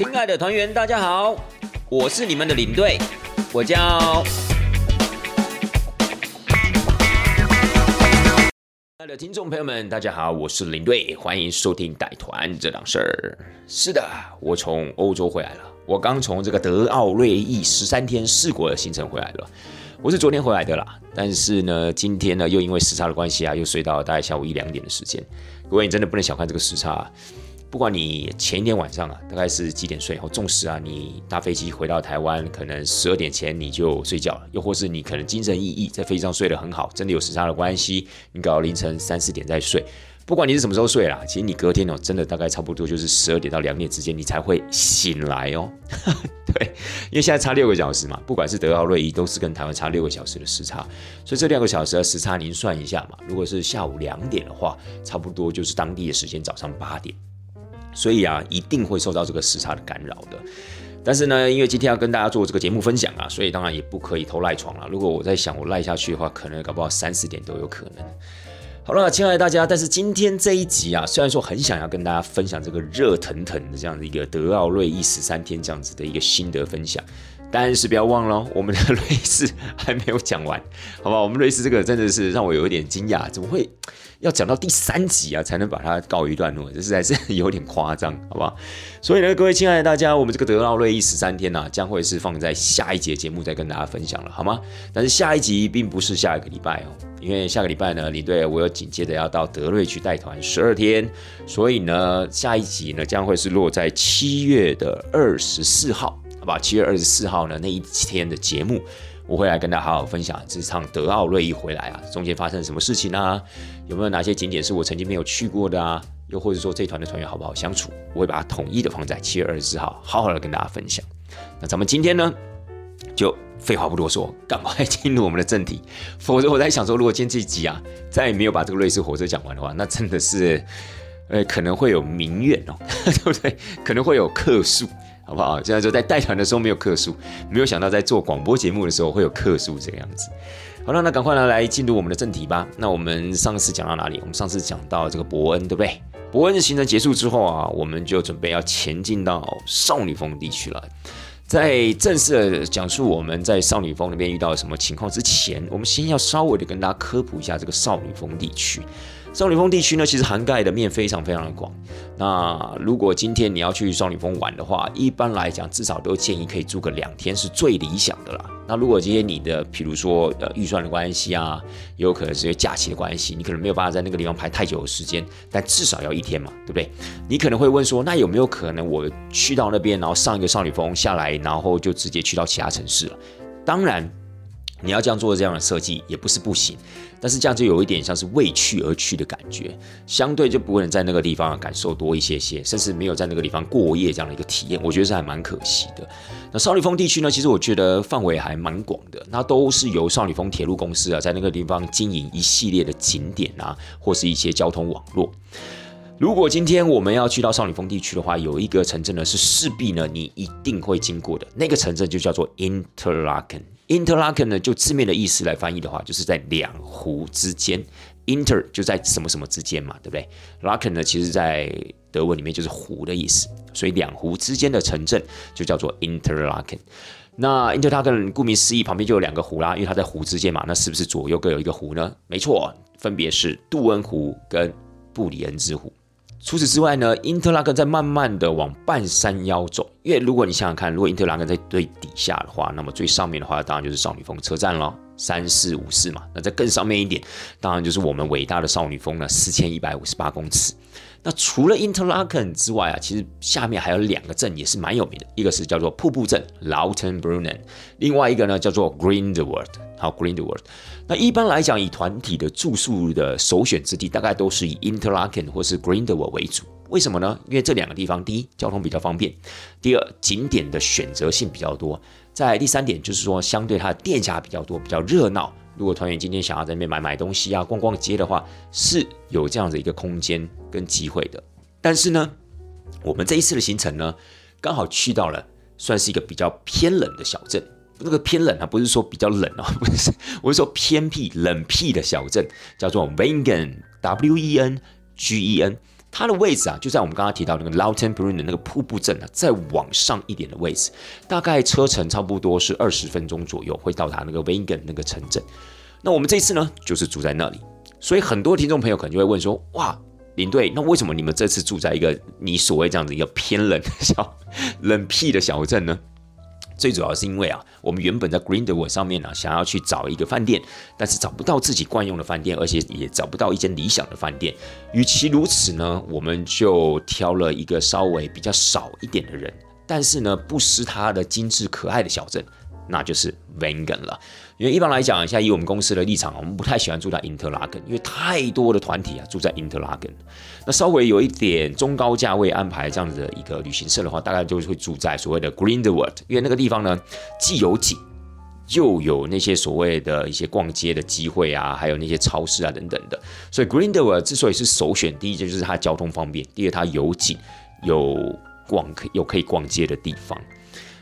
亲爱的团员，大家好，我是你们的领队，我叫。亲爱的听众朋友们，大家好，我是领队，欢迎收听带团这档事儿。是的，我从欧洲回来了，我刚从这个德奥瑞意十三天四国的行程回来了。我是昨天回来的啦，但是呢，今天呢又因为时差的关系啊，又睡到大概下午一两点的时间。各位，你真的不能小看这个时差。不管你前一天晚上啊，大概是几点睡，或纵使啊，你搭飞机回到台湾，可能十二点前你就睡觉了，又或是你可能精神奕奕，在飞机上睡得很好，真的有时差的关系，你搞到凌晨三四点再睡。不管你是什么时候睡啦，其实你隔天哦，真的大概差不多就是十二点到两点之间，你才会醒来哦。对，因为现在差六个小时嘛，不管是德奥瑞伊都是跟台湾差六个小时的时差，所以这两个小时的时差您算一下嘛，如果是下午两点的话，差不多就是当地的时间早上八点。所以啊，一定会受到这个时差的干扰的。但是呢，因为今天要跟大家做这个节目分享啊，所以当然也不可以偷赖床了。如果我在想我赖下去的话，可能搞不好三四点都有可能。好了，亲爱的大家，但是今天这一集啊，虽然说很想要跟大家分享这个热腾腾的这样的一个德奥瑞意十三天这样子的一个心得分享，但是不要忘了，我们的瑞士还没有讲完，好吧？我们瑞士这个真的是让我有一点惊讶，怎么会？要讲到第三集啊，才能把它告一段落，这实在是有点夸张，好不好？所以呢，各位亲爱的大家，我们这个德奥瑞意十三天呢，将会是放在下一节节目再跟大家分享了，好吗？但是下一集并不是下一个礼拜哦，因为下个礼拜呢，领队我有紧接着要到德瑞去带团十二天，所以呢，下一集呢将会是落在七月的二十四号，好吧？七月二十四号呢那一天的节目。我会来跟大家好好分享这场德奥瑞一回来啊，中间发生什么事情啊？有没有哪些景点是我曾经没有去过的啊？又或者说这团的团员好不好相处？我会把它统一的放在七月二十四号，好好的跟大家分享。那咱们今天呢，就废话不多说，赶快进入我们的正题。否则我在想说，如果今天这一集啊，再也没有把这个瑞士火车讲完的话，那真的是，呃，可能会有民怨哦，对不对？可能会有客诉。好不好？现在说在带团的时候没有客数，没有想到在做广播节目的时候会有客数这个样子。好了，那赶快呢来进入我们的正题吧。那我们上次讲到哪里？我们上次讲到这个伯恩，对不对？伯恩的行程结束之后啊，我们就准备要前进到少女峰地区了。在正式的讲述我们在少女峰那边遇到什么情况之前，我们先要稍微的跟大家科普一下这个少女峰地区。少女峰地区呢，其实涵盖的面非常非常的广。那如果今天你要去少女峰玩的话，一般来讲至少都建议可以住个两天是最理想的啦。那如果今天你的，比如说呃预算的关系啊，也有可能是因为假期的关系，你可能没有办法在那个地方排太久的时间，但至少要一天嘛，对不对？你可能会问说，那有没有可能我去到那边，然后上一个少女峰下来，然后就直接去到其他城市了？当然。你要这样做这样的设计也不是不行，但是这样就有一点像是为去而去的感觉，相对就不会能在那个地方感受多一些些，甚至没有在那个地方过夜这样的一个体验，我觉得是还蛮可惜的。那少女峰地区呢，其实我觉得范围还蛮广的，那都是由少女峰铁路公司啊在那个地方经营一系列的景点啊，或是一些交通网络。如果今天我们要去到少女峰地区的话，有一个城镇呢是势必呢你一定会经过的，那个城镇就叫做 Interlaken。Interlaken 呢，就字面的意思来翻译的话，就是在两湖之间。Inter 就在什么什么之间嘛，对不对？Laken 呢，其实在德文里面就是湖的意思，所以两湖之间的城镇就叫做 Interlaken。那 Interlaken 顾名思义，旁边就有两个湖啦，因为它在湖之间嘛，那是不是左右各有一个湖呢？没错，分别是杜恩湖跟布里恩之湖。除此之外呢，因特拉根在慢慢的往半山腰走，因为如果你想想看，如果因特拉根在最底下的话，那么最上面的话，当然就是少女峰车站了，三四五四嘛。那在更上面一点，当然就是我们伟大的少女峰了，四千一百五十八公尺。那除了 Interlaken 之外啊，其实下面还有两个镇也是蛮有名的，一个是叫做瀑布镇 Lautenbrunnen，另外一个呢叫做 Grindwald。好，Grindwald。那一般来讲，以团体的住宿的首选之地，大概都是以 Interlaken 或是 Grindwald 为主。为什么呢？因为这两个地方，第一，交通比较方便；第二，景点的选择性比较多。在第三点，就是说，相对它的店家比较多，比较热闹。如果团员今天想要在那边买买东西啊、逛逛街的话，是有这样的一个空间跟机会的。但是呢，我们这一次的行程呢，刚好去到了算是一个比较偏冷的小镇。那个偏冷啊，不是说比较冷哦，不是，我是说偏僻、冷僻的小镇，叫做 Wengen，W E N G E N。它的位置啊，就在我们刚刚提到那个 Lauten Brunnen 的那个瀑布镇啊，再往上一点的位置，大概车程差不多是二十分钟左右，会到达那个 w e n g e n 那个城镇。那我们这次呢，就是住在那里，所以很多听众朋友可能就会问说：哇，领队，那为什么你们这次住在一个你所谓这样子一个偏冷的 小冷僻的小镇呢？最主要是因为啊，我们原本在 Green Door 上面呢，想要去找一个饭店，但是找不到自己惯用的饭店，而且也找不到一间理想的饭店。与其如此呢，我们就挑了一个稍微比较少一点的人，但是呢，不失它的精致可爱的小镇。那就是 Vengan 了，因为一般来讲，现在以我们公司的立场，我们不太喜欢住在 Interlaken，因为太多的团体啊住在 Interlaken。那稍微有一点中高价位安排这样子的一个旅行社的话，大概就是会住在所谓的 Greenwood，因为那个地方呢既有景，又有那些所谓的一些逛街的机会啊，还有那些超市啊等等的。所以 Greenwood 之所以是首选，第一就是它交通方便，第二它有景，有逛可有可以逛街的地方。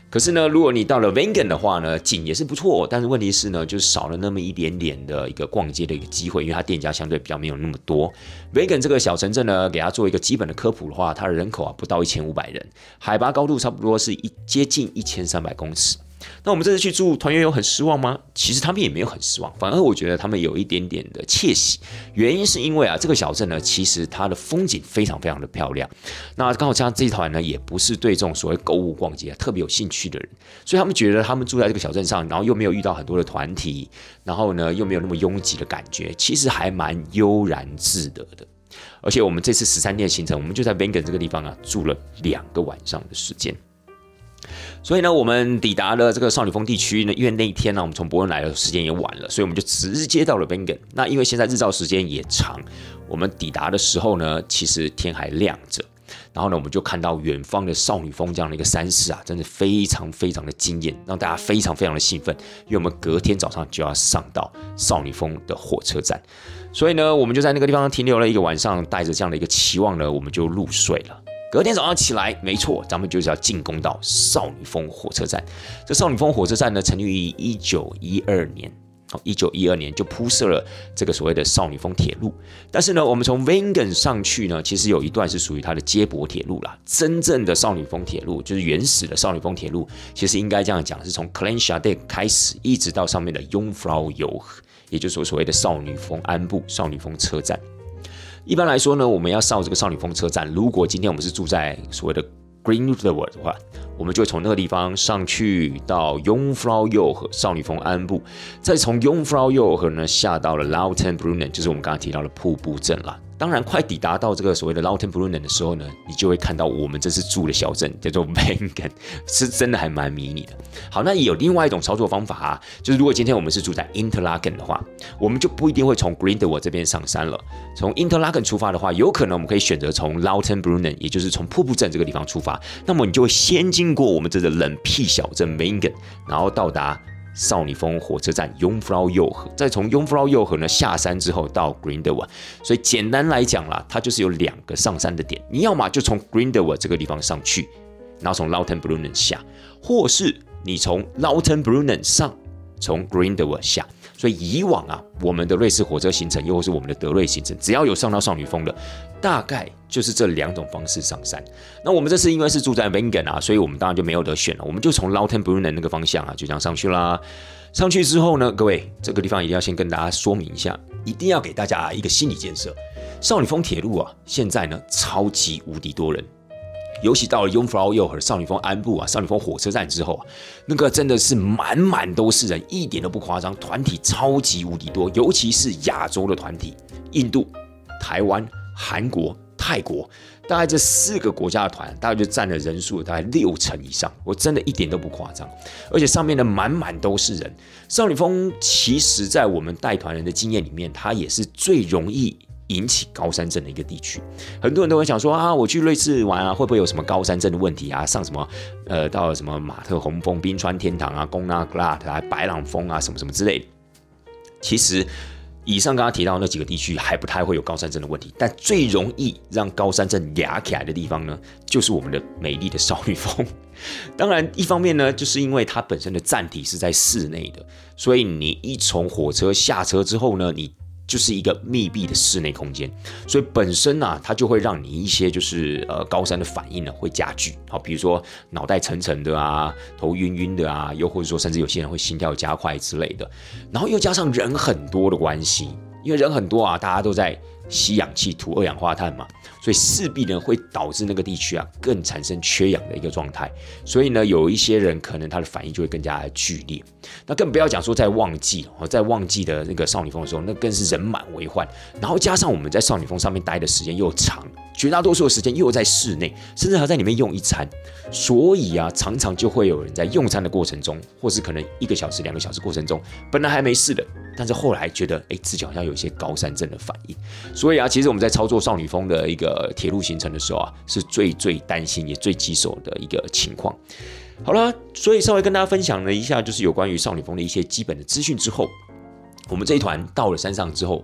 可是呢，如果你到了 Vegan 的话呢，景也是不错，但是问题是呢，就是少了那么一点点的一个逛街的一个机会，因为它店家相对比较没有那么多。Vegan 这个小城镇呢，给它做一个基本的科普的话，它的人口啊不到一千五百人，海拔高度差不多是一接近一千三百公尺。那我们这次去住团员有很失望吗？其实他们也没有很失望，反而我觉得他们有一点点的窃喜。原因是因为啊，这个小镇呢，其实它的风景非常非常的漂亮。那刚好加上这一团呢，也不是对这种所谓购物逛街啊特别有兴趣的人，所以他们觉得他们住在这个小镇上，然后又没有遇到很多的团体，然后呢又没有那么拥挤的感觉，其实还蛮悠然自得的。而且我们这次十三天的行程，我们就在 Vengen 这个地方啊住了两个晚上的时间。所以呢，我们抵达了这个少女峰地区呢，因为那一天呢，我们从伯恩来的时间也晚了，所以我们就直接到了 Bengen。那因为现在日照时间也长，我们抵达的时候呢，其实天还亮着。然后呢，我们就看到远方的少女峰这样的一个山势啊，真的非常非常的惊艳，让大家非常非常的兴奋。因为我们隔天早上就要上到少女峰的火车站，所以呢，我们就在那个地方停留了一个晚上，带着这样的一个期望呢，我们就入睡了。隔天早上起来，没错，咱们就是要进攻到少女峰火车站。这少女峰火车站呢，成立于一九一二年，哦，一九一二年就铺设了这个所谓的少女峰铁路。但是呢，我们从 Vengen 上去呢，其实有一段是属于它的接驳铁路啦。真正的少女峰铁路，就是原始的少女峰铁路，其实应该这样讲，是从 k l e n s h a d e 开始，一直到上面的 Jungfrau Joch，也就是所谓的少女峰安部少女峰车站。一般来说呢，我们要上这个少女峰车站。如果今天我们是住在所谓的 Greenwood 的话，我们就会从那个地方上去到 Jungfrau Joch 少女峰安部，再从 Jungfrau Joch 呢下到了 Lauten Brunnen，就是我们刚刚提到的瀑布镇了。当然，快抵达到这个所谓的 Lauten Brunnen 的时候呢，你就会看到我们这次住的小镇叫做 Vengen，是真的还蛮迷你的。好，那也有另外一种操作方法啊，就是如果今天我们是住在 Interlaken 的话，我们就不一定会从 Greenwood 这边上山了。从 Interlaken 出发的话，有可能我们可以选择从 Lauten Brunnen，也就是从瀑布镇这个地方出发。那么你就会先经过我们这个冷僻小镇 Vengen，然后到达。少女峰火车站 Jungfrau 右河再从 Jungfrau 右河呢下山之后到 Greenwood，所以简单来讲啦，它就是有两个上山的点。你要么就从 Greenwood 这个地方上去，然后从 Lauten Brunnen 下，或是你从 Lauten Brunnen 上，从 Greenwood 下。所以以往啊，我们的瑞士火车行程，又或是我们的德瑞行程，只要有上到少女峰的，大概就是这两种方式上山。那我们这次因为是住在 Vengen 啊，所以我们当然就没有得选了，我们就从 Lauten Brunnen 那个方向啊，就这样上去啦。上去之后呢，各位这个地方一定要先跟大家说明一下，一定要给大家一个心理建设：少女峰铁路啊，现在呢超级无敌多人。尤其到了 Jungfrau Joch 和少女峰安部啊，少女峰火车站之后啊，那个真的是满满都是人，一点都不夸张，团体超级无敌多，尤其是亚洲的团体，印度、台湾、韩国、泰国，大概这四个国家的团，大概就占了人数大概六成以上，我真的一点都不夸张，而且上面的满满都是人。少女峰其实在我们带团人的经验里面，它也是最容易。引起高山症的一个地区，很多人都会想说啊，我去瑞士玩啊，会不会有什么高山症的问题啊？上什么呃，到什么马特洪峰、冰川天堂啊、贡纳格拉特啊、白朗峰啊，什么什么之类的。其实，以上刚刚提到那几个地区还不太会有高山症的问题，但最容易让高山症压起来的地方呢，就是我们的美丽的少女峰。当然，一方面呢，就是因为它本身的站体是在室内的，所以你一从火车下车之后呢，你就是一个密闭的室内空间，所以本身呢，它就会让你一些就是呃高山的反应呢会加剧。好，比如说脑袋沉沉的啊，头晕晕的啊，又或者说甚至有些人会心跳加快之类的。然后又加上人很多的关系，因为人很多啊，大家都在吸氧气、吐二氧化碳嘛。所以势必呢会导致那个地区啊更产生缺氧的一个状态，所以呢有一些人可能他的反应就会更加剧烈，那更不要讲说在旺季哦，在旺季的那个少女峰的时候，那更是人满为患，然后加上我们在少女峰上面待的时间又长，绝大多数的时间又在室内，甚至还在里面用一餐，所以啊常常就会有人在用餐的过程中，或是可能一个小时、两个小时过程中，本来还没事的。但是后来觉得，哎，自己好像有一些高山症的反应，所以啊，其实我们在操作少女峰的一个铁路行程的时候啊，是最最担心也最棘手的一个情况。好了，所以稍微跟大家分享了一下，就是有关于少女峰的一些基本的资讯之后，我们这一团到了山上之后，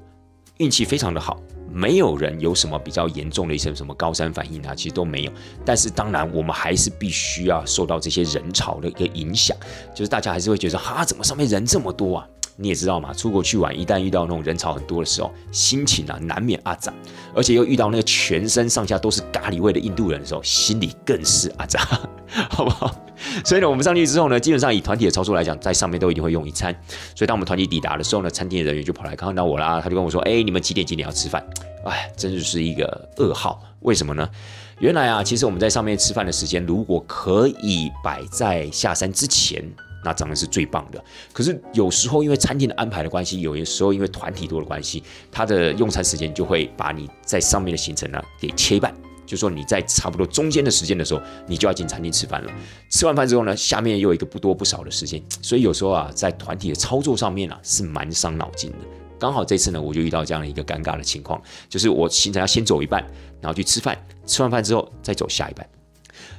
运气非常的好，没有人有什么比较严重的一些什么高山反应啊，其实都没有。但是当然，我们还是必须要受到这些人潮的一个影响，就是大家还是会觉得，哈，怎么上面人这么多啊？你也知道嘛，出国去玩，一旦遇到那种人潮很多的时候，心情啊难免阿杂，而且又遇到那个全身上下都是咖喱味的印度人的时候，心里更是阿杂，好不好？所以呢，我们上去之后呢，基本上以团体的操作来讲，在上面都一定会用一餐。所以当我们团体抵达的时候呢，餐厅的人员就跑来看到我啦，他就跟我说：“哎，你们几点几点要吃饭？”哎，真是一个噩耗。为什么呢？原来啊，其实我们在上面吃饭的时间，如果可以摆在下山之前。那当然是最棒的。可是有时候因为餐厅的安排的关系，有些时候因为团体多的关系，它的用餐时间就会把你在上面的行程呢给切一半。就说你在差不多中间的时间的时候，你就要进餐厅吃饭了。吃完饭之后呢，下面又有一个不多不少的时间，所以有时候啊，在团体的操作上面啊是蛮伤脑筋的。刚好这次呢，我就遇到这样的一个尴尬的情况，就是我行程要先走一半，然后去吃饭，吃完饭之后再走下一半。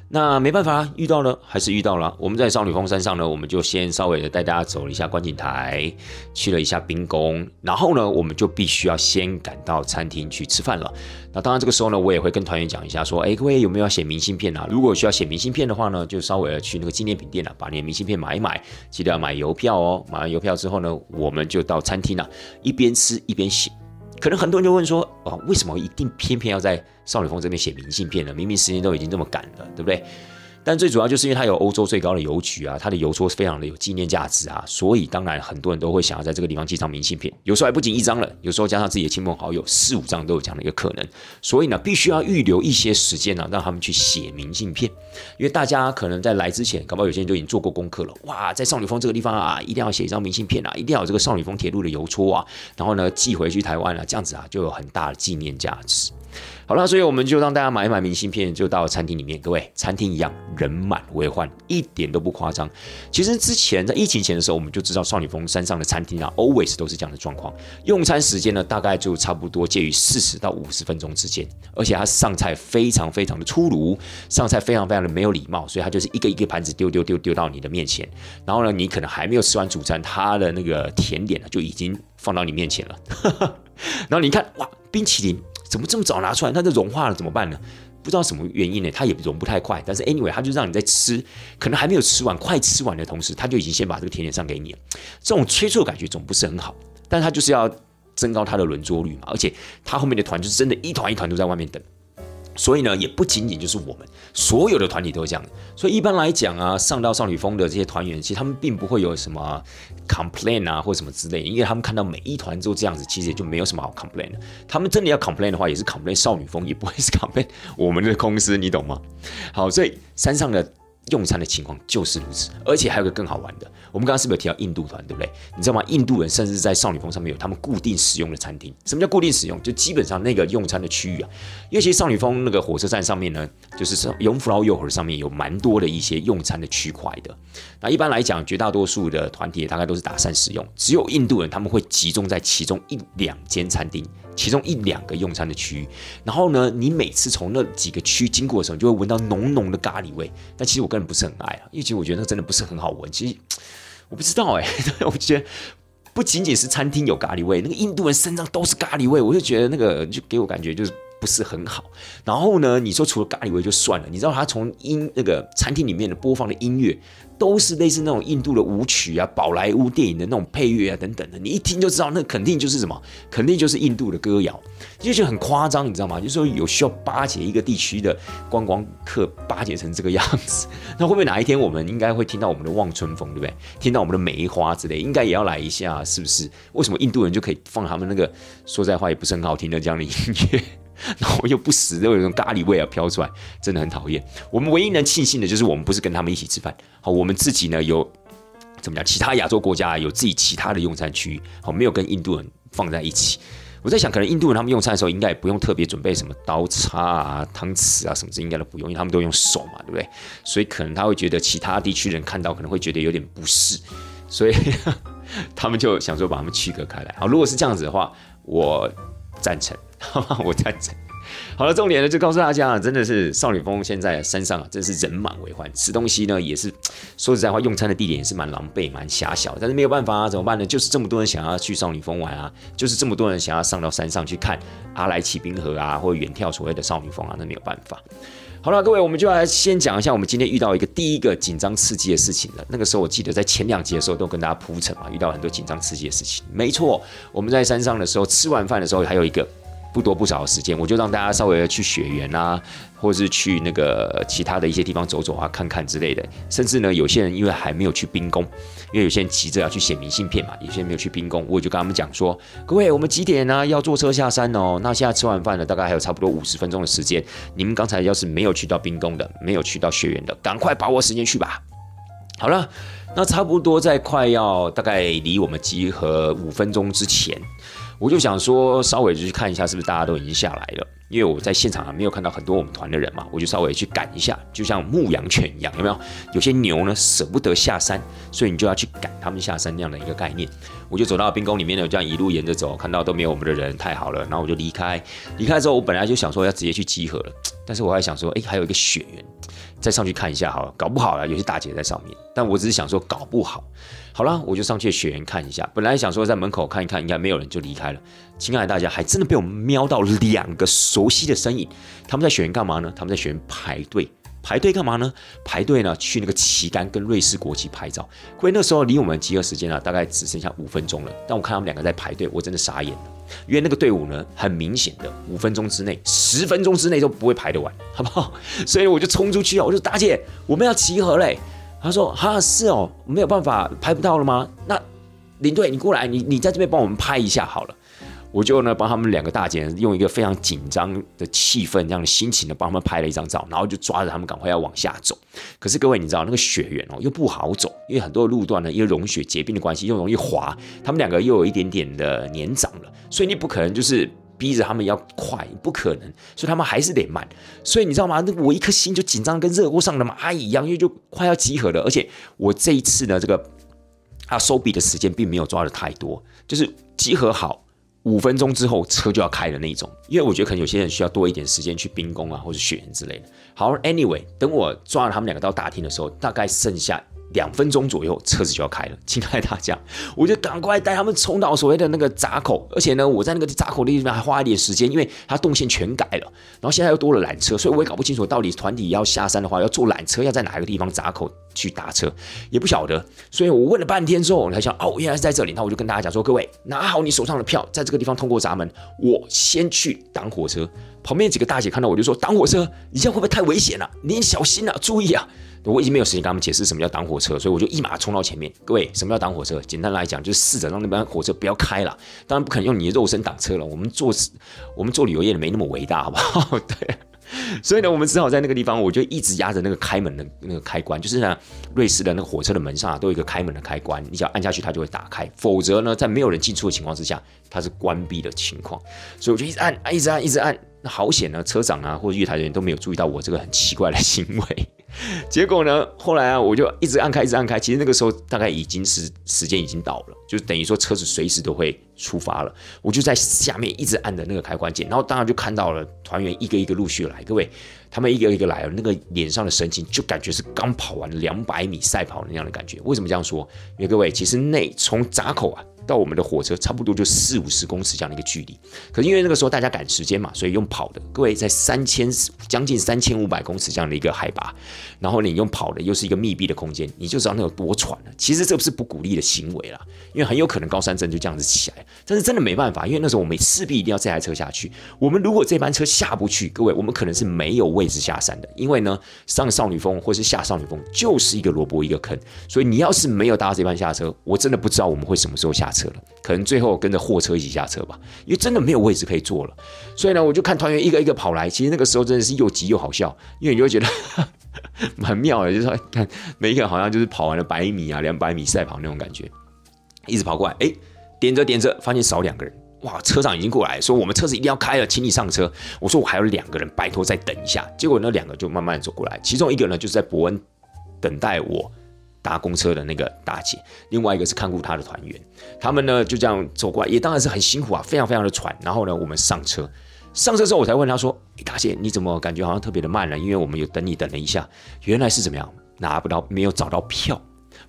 那没办法，遇到了还是遇到了。我们在少女峰山上呢，我们就先稍微的带大家走了一下观景台，去了一下冰宫，然后呢，我们就必须要先赶到餐厅去吃饭了。那当然这个时候呢，我也会跟团员讲一下，说，哎，各位有没有要写明信片啊？如果需要写明信片的话呢，就稍微的去那个纪念品店啊，把你的明信片买一买，记得要买邮票哦。买完邮票之后呢，我们就到餐厅啊，一边吃一边写。可能很多人就问说，哦，为什么一定偏偏要在少女峰这边写明信片呢？明明时间都已经这么赶了，对不对？但最主要就是因为它有欧洲最高的邮局啊，它的邮戳是非常的有纪念价值啊，所以当然很多人都会想要在这个地方寄张明信片。有时候还不仅一张了，有时候加上自己的亲朋好友四五张都有这样的一个可能。所以呢，必须要预留一些时间呢，让他们去写明信片。因为大家可能在来之前，搞不好有些人就已经做过功课了。哇，在少女峰这个地方啊，一定要写一张明信片啊，一定要有这个少女峰铁路的邮戳啊，然后呢寄回去台湾啊，这样子啊就有很大的纪念价值。好了，所以我们就让大家买一买明信片，就到餐厅里面。各位，餐厅一样人满为患，一点都不夸张。其实之前在疫情前的时候，我们就知道少女峰山上的餐厅啊，always 都是这样的状况。用餐时间呢，大概就差不多介于四十到五十分钟之间，而且它上菜非常非常的粗鲁，上菜非常非常的没有礼貌，所以它就是一个一个盘子丢丢丢丢到你的面前。然后呢，你可能还没有吃完主餐，它的那个甜点呢就已经放到你面前了。然后你看，哇，冰淇淋。怎么这么早拿出来？它就融化了怎么办呢？不知道什么原因呢？它也融不太快。但是 anyway，它就让你在吃，可能还没有吃完，快吃完的同时，它就已经先把这个甜点上给你了。这种催促感觉总不是很好，但它就是要增高它的轮桌率嘛。而且它后面的团就是真的一团一团都在外面等。所以呢，也不仅仅就是我们所有的团体都这样。所以一般来讲啊，上到少女峰的这些团员，其实他们并不会有什么 complain 啊，或什么之类，因为他们看到每一团都这样子，其实也就没有什么好 complain 的。他们真的要 complain 的话，也是 complain 少女峰，也不会是 complain 我们的公司，你懂吗？好，所以山上的。用餐的情况就是如此，而且还有个更好玩的，我们刚刚是不是有提到印度团，对不对？你知道吗？印度人甚至在少女峰上面有他们固定使用的餐厅。什么叫固定使用？就基本上那个用餐的区域啊，因为其实少女峰那个火车站上面呢，就是永福老幼儿上面有蛮多的一些用餐的区块的。那一般来讲，绝大多数的团体大概都是打散使用，只有印度人他们会集中在其中一两间餐厅。其中一两个用餐的区域，然后呢，你每次从那几个区经过的时候，你就会闻到浓浓的咖喱味。但其实我个人不是很爱啊，因为其实我觉得那个真的不是很好闻。其实我不知道哎，我觉得不仅仅是餐厅有咖喱味，那个印度人身上都是咖喱味，我就觉得那个就给我感觉就是不是很好。然后呢，你说除了咖喱味就算了，你知道他从音那个餐厅里面的播放的音乐。都是类似那种印度的舞曲啊，宝莱坞电影的那种配乐啊，等等的，你一听就知道，那肯定就是什么，肯定就是印度的歌谣，就觉得很夸张，你知道吗？就是说有需要巴结一个地区的观光客，巴结成这个样子，那会不会哪一天我们应该会听到我们的望春风，对不对？听到我们的梅花之类，应该也要来一下，是不是？为什么印度人就可以放他们那个说在话也不是很好听的这样的音乐？然后又不时都有一种咖喱味啊飘出来，真的很讨厌。我们唯一能庆幸的就是我们不是跟他们一起吃饭，好，我们自己呢有怎么讲？其他亚洲国家有自己其他的用餐区域，好，没有跟印度人放在一起。我在想，可能印度人他们用餐的时候应该也不用特别准备什么刀叉啊、汤匙啊什么，这应该都不用，因为他们都用手嘛，对不对？所以可能他会觉得其他地区人看到可能会觉得有点不适，所以 他们就想说把他们区隔开来。好，如果是这样子的话，我赞成。我赞成。好了，重点呢就告诉大家啊，真的是少女峰现在山上啊，真是人满为患。吃东西呢也是，说实在话，用餐的地点也是蛮狼狈、蛮狭小。但是没有办法啊，怎么办呢？就是这么多人想要去少女峰玩啊，就是这么多人想要上到山上去看阿莱奇冰河啊，或远眺所谓的少女峰啊，那没有办法。好了，各位，我们就来先讲一下我们今天遇到一个第一个紧张刺激的事情了。那个时候我记得在前两集的时候都跟大家铺陈嘛，遇到很多紧张刺激的事情。没错，我们在山上的时候吃完饭的时候还有一个。不多不少的时间，我就让大家稍微去雪原啊，或者是去那个其他的一些地方走走啊，看看之类的。甚至呢，有些人因为还没有去冰宫，因为有些人急着要去写明信片嘛，有些人没有去冰宫，我就跟他们讲说：各位，我们几点呢？要坐车下山哦。那现在吃完饭了，大概还有差不多五十分钟的时间。你们刚才要是没有去到冰宫的，没有去到雪原的，赶快把握时间去吧。好了，那差不多在快要大概离我们集合五分钟之前。我就想说，稍微就去看一下，是不是大家都已经下来了？因为我在现场啊，没有看到很多我们团的人嘛，我就稍微去赶一下，就像牧羊犬一样，有没有？有些牛呢舍不得下山，所以你就要去赶他们下山那样的一个概念。我就走到冰宫里面呢，这样一路沿着走，看到都没有我们的人，太好了。然后我就离开，离开之后，我本来就想说要直接去集合了，但是我还想说，哎，还有一个雪原，再上去看一下好了，搞不好啊，有些大姐在上面。但我只是想说，搞不好。好了，我就上去雪原看一下。本来想说在门口看一看，应该没有人就离开了。亲爱的大家，还真的被我瞄到两个熟悉的身影。他们在雪原干嘛呢？他们在雪原排队，排队干嘛呢？排队呢去那个旗杆跟瑞士国旗拍照。因为那时候离我们集合时间啊，大概只剩下五分钟了。但我看他们两个在排队，我真的傻眼了。因为那个队伍呢，很明显的五分钟之内、十分钟之内都不会排得完，好不好？所以我就冲出去啊，我说大姐，我们要集合嘞。他说：“哈，是哦，没有办法拍不到了吗？那林队，你过来，你你在这边帮我们拍一下好了。我就呢帮他们两个大姐用一个非常紧张的气氛，这样的心情呢帮他们拍了一张照，然后就抓着他们赶快要往下走。可是各位，你知道那个雪原哦又不好走，因为很多路段呢因为融雪结冰的关系又容易滑，他们两个又有一点点的年长了，所以你不可能就是。”逼着他们要快，不可能，所以他们还是得慢。所以你知道吗？那我一颗心就紧张，跟热锅上的蚂蚁一样，因为就快要集合了。而且我这一次呢，这个啊收笔的时间并没有抓的太多，就是集合好五分钟之后车就要开的那种。因为我觉得可能有些人需要多一点时间去冰宫啊，或者雪人之类的。好，Anyway，等我抓了他们两个到大厅的时候，大概剩下。两分钟左右，车子就要开了。亲爱大家，我就赶快带他们冲到所谓的那个闸口，而且呢，我在那个闸口的地方还花一点时间，因为它动线全改了，然后现在又多了缆车，所以我也搞不清楚到底团体要下山的话，要坐缆车要在哪个地方闸口去搭车，也不晓得。所以我问了半天之后，我才想，哦，原来是在这里。那我就跟大家讲说，各位拿好你手上的票，在这个地方通过闸门，我先去挡火车。旁边几个大姐看到我就说，挡火车，你这样会不会太危险了？你小心啊，注意啊。我已经没有时间跟他们解释什么叫挡火车，所以我就一马冲到前面。各位，什么叫挡火车？简单来讲，就是试着让那班火车不要开了。当然不可能用你的肉身挡车了。我们做我们做旅游业的没那么伟大，好不好？对。所以呢，我们只好在那个地方，我就一直压着那个开门的那个开关，就是呢，瑞士的那个火车的门上都有一个开门的开关，你只要按下去，它就会打开。否则呢，在没有人进出的情况之下，它是关闭的情况。所以我就一直按，一直按，一直按。那好险呢，车长啊或者月台人员都没有注意到我这个很奇怪的行为。结果呢？后来啊，我就一直按开，一直按开。其实那个时候大概已经是时间已经到了，就等于说车子随时都会出发了。我就在下面一直按着那个开关键，然后当然就看到了团员一个一个陆续来。各位，他们一个一个来了，那个脸上的神情就感觉是刚跑完两百米赛跑那样的感觉。为什么这样说？因为各位，其实那从闸口啊到我们的火车差不多就四五十公尺这样的一个距离。可是因为那个时候大家赶时间嘛，所以用跑的。各位在三千将近三千五百公尺这样的一个海拔，然后你用跑的又是一个密闭的空间，你就知道那有多喘了。其实这不是不鼓励的行为啦，因为很有可能高山症就这样子起来。但是真的没办法，因为那时候我们势必一定要这台车下去。我们如果这班车下不去，各位我们可能是没有位置下山的，因为呢上少女峰或是下少女峰就是一个萝卜一个坑，所以你要是没有搭这班下车，我真的不知道我们会什么时候下车了。可能最后跟着货车一起下车吧，因为真的没有位置可以坐了。所以呢，我就看团员一个一个跑来，其实那个时候真的是又急又好笑，因为你就会觉得 蛮妙的，就是说看每一个好像就是跑完了百米啊、两百米赛跑那种感觉，一直跑过来，哎，点着点着，发现少两个人，哇，车长已经过来说我们车子一定要开了，请你上车。我说我还有两个人，拜托再等一下。结果那两个就慢慢走过来，其中一个呢就是在伯恩等待我。搭公车的那个大姐，另外一个是看顾她的团员，他们呢就这样走过来，也当然是很辛苦啊，非常非常的喘。然后呢，我们上车，上车之后我才问她说：“大姐，你怎么感觉好像特别的慢了？因为我们有等你等了一下，原来是怎么样？拿不到，没有找到票，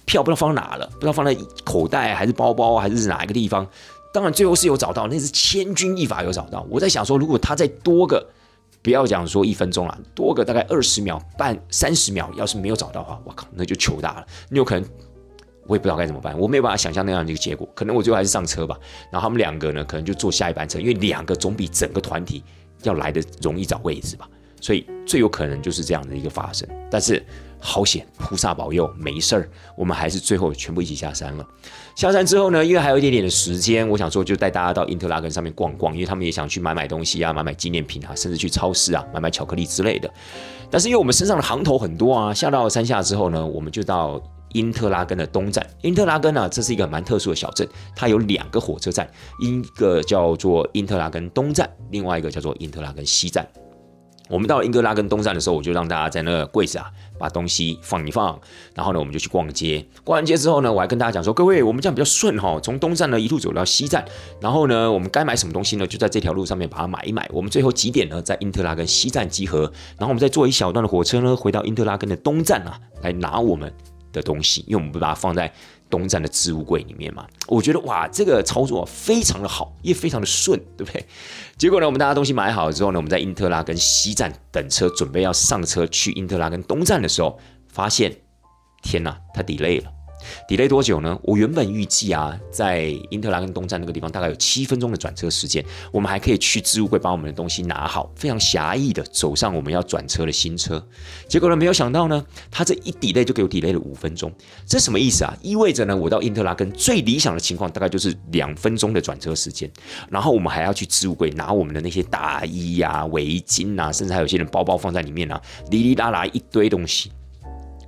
票不知道放哪了，不知道放在口袋还是包包还是哪一个地方。当然最后是有找到，那是千钧一发有找到。我在想说，如果他再多个。”不要讲说一分钟了，多个大概二十秒、半三十秒，要是没有找到的话，我靠，那就糗大了。你有可能，我也不知道该怎么办，我没有办法想象那样的一个结果。可能我最后还是上车吧。然后他们两个呢，可能就坐下一班车，因为两个总比整个团体要来的容易找位置吧。所以最有可能就是这样的一个发生。但是。好险，菩萨保佑，没事儿。我们还是最后全部一起下山了。下山之后呢，因为还有一点点的时间，我想说就带大家到因特拉根上面逛逛，因为他们也想去买买东西啊，买买纪念品啊，甚至去超市啊买买巧克力之类的。但是因为我们身上的行头很多啊，下到山下之后呢，我们就到因特拉根的东站。因特拉根呢，这是一个蛮特殊的小镇，它有两个火车站，一个叫做因特拉根东站，另外一个叫做因特拉根西站。我们到了英格拉根东站的时候，我就让大家在那个柜子啊把东西放一放，然后呢我们就去逛街。逛完街之后呢，我还跟大家讲说，各位我们这样比较顺哈，从东站呢一路走到西站，然后呢我们该买什么东西呢，就在这条路上面把它买一买。我们最后几点呢，在因特拉根西站集合，然后我们再坐一小段的火车呢，回到因特拉根的东站啊，来拿我们的东西，因为我们不把它放在。东站的置物柜里面嘛，我觉得哇，这个操作非常的好，也非常的顺，对不对？结果呢，我们大家东西买好了之后呢，我们在因特拉跟西站等车，准备要上车去因特拉跟东站的时候，发现，天哪，它 delay 了。Delay 多久呢？我原本预计啊，在因特拉跟东站那个地方大概有七分钟的转车时间，我们还可以去置物柜把我们的东西拿好，非常狭义的走上我们要转车的新车。结果呢，没有想到呢，他这一 delay 就给我 delay 了五分钟，这什么意思啊？意味着呢，我到因特拉跟最理想的情况大概就是两分钟的转车时间，然后我们还要去置物柜拿我们的那些大衣呀、围巾啊，甚至还有些人包包放在里面啊，哩哩啦啦一堆东西，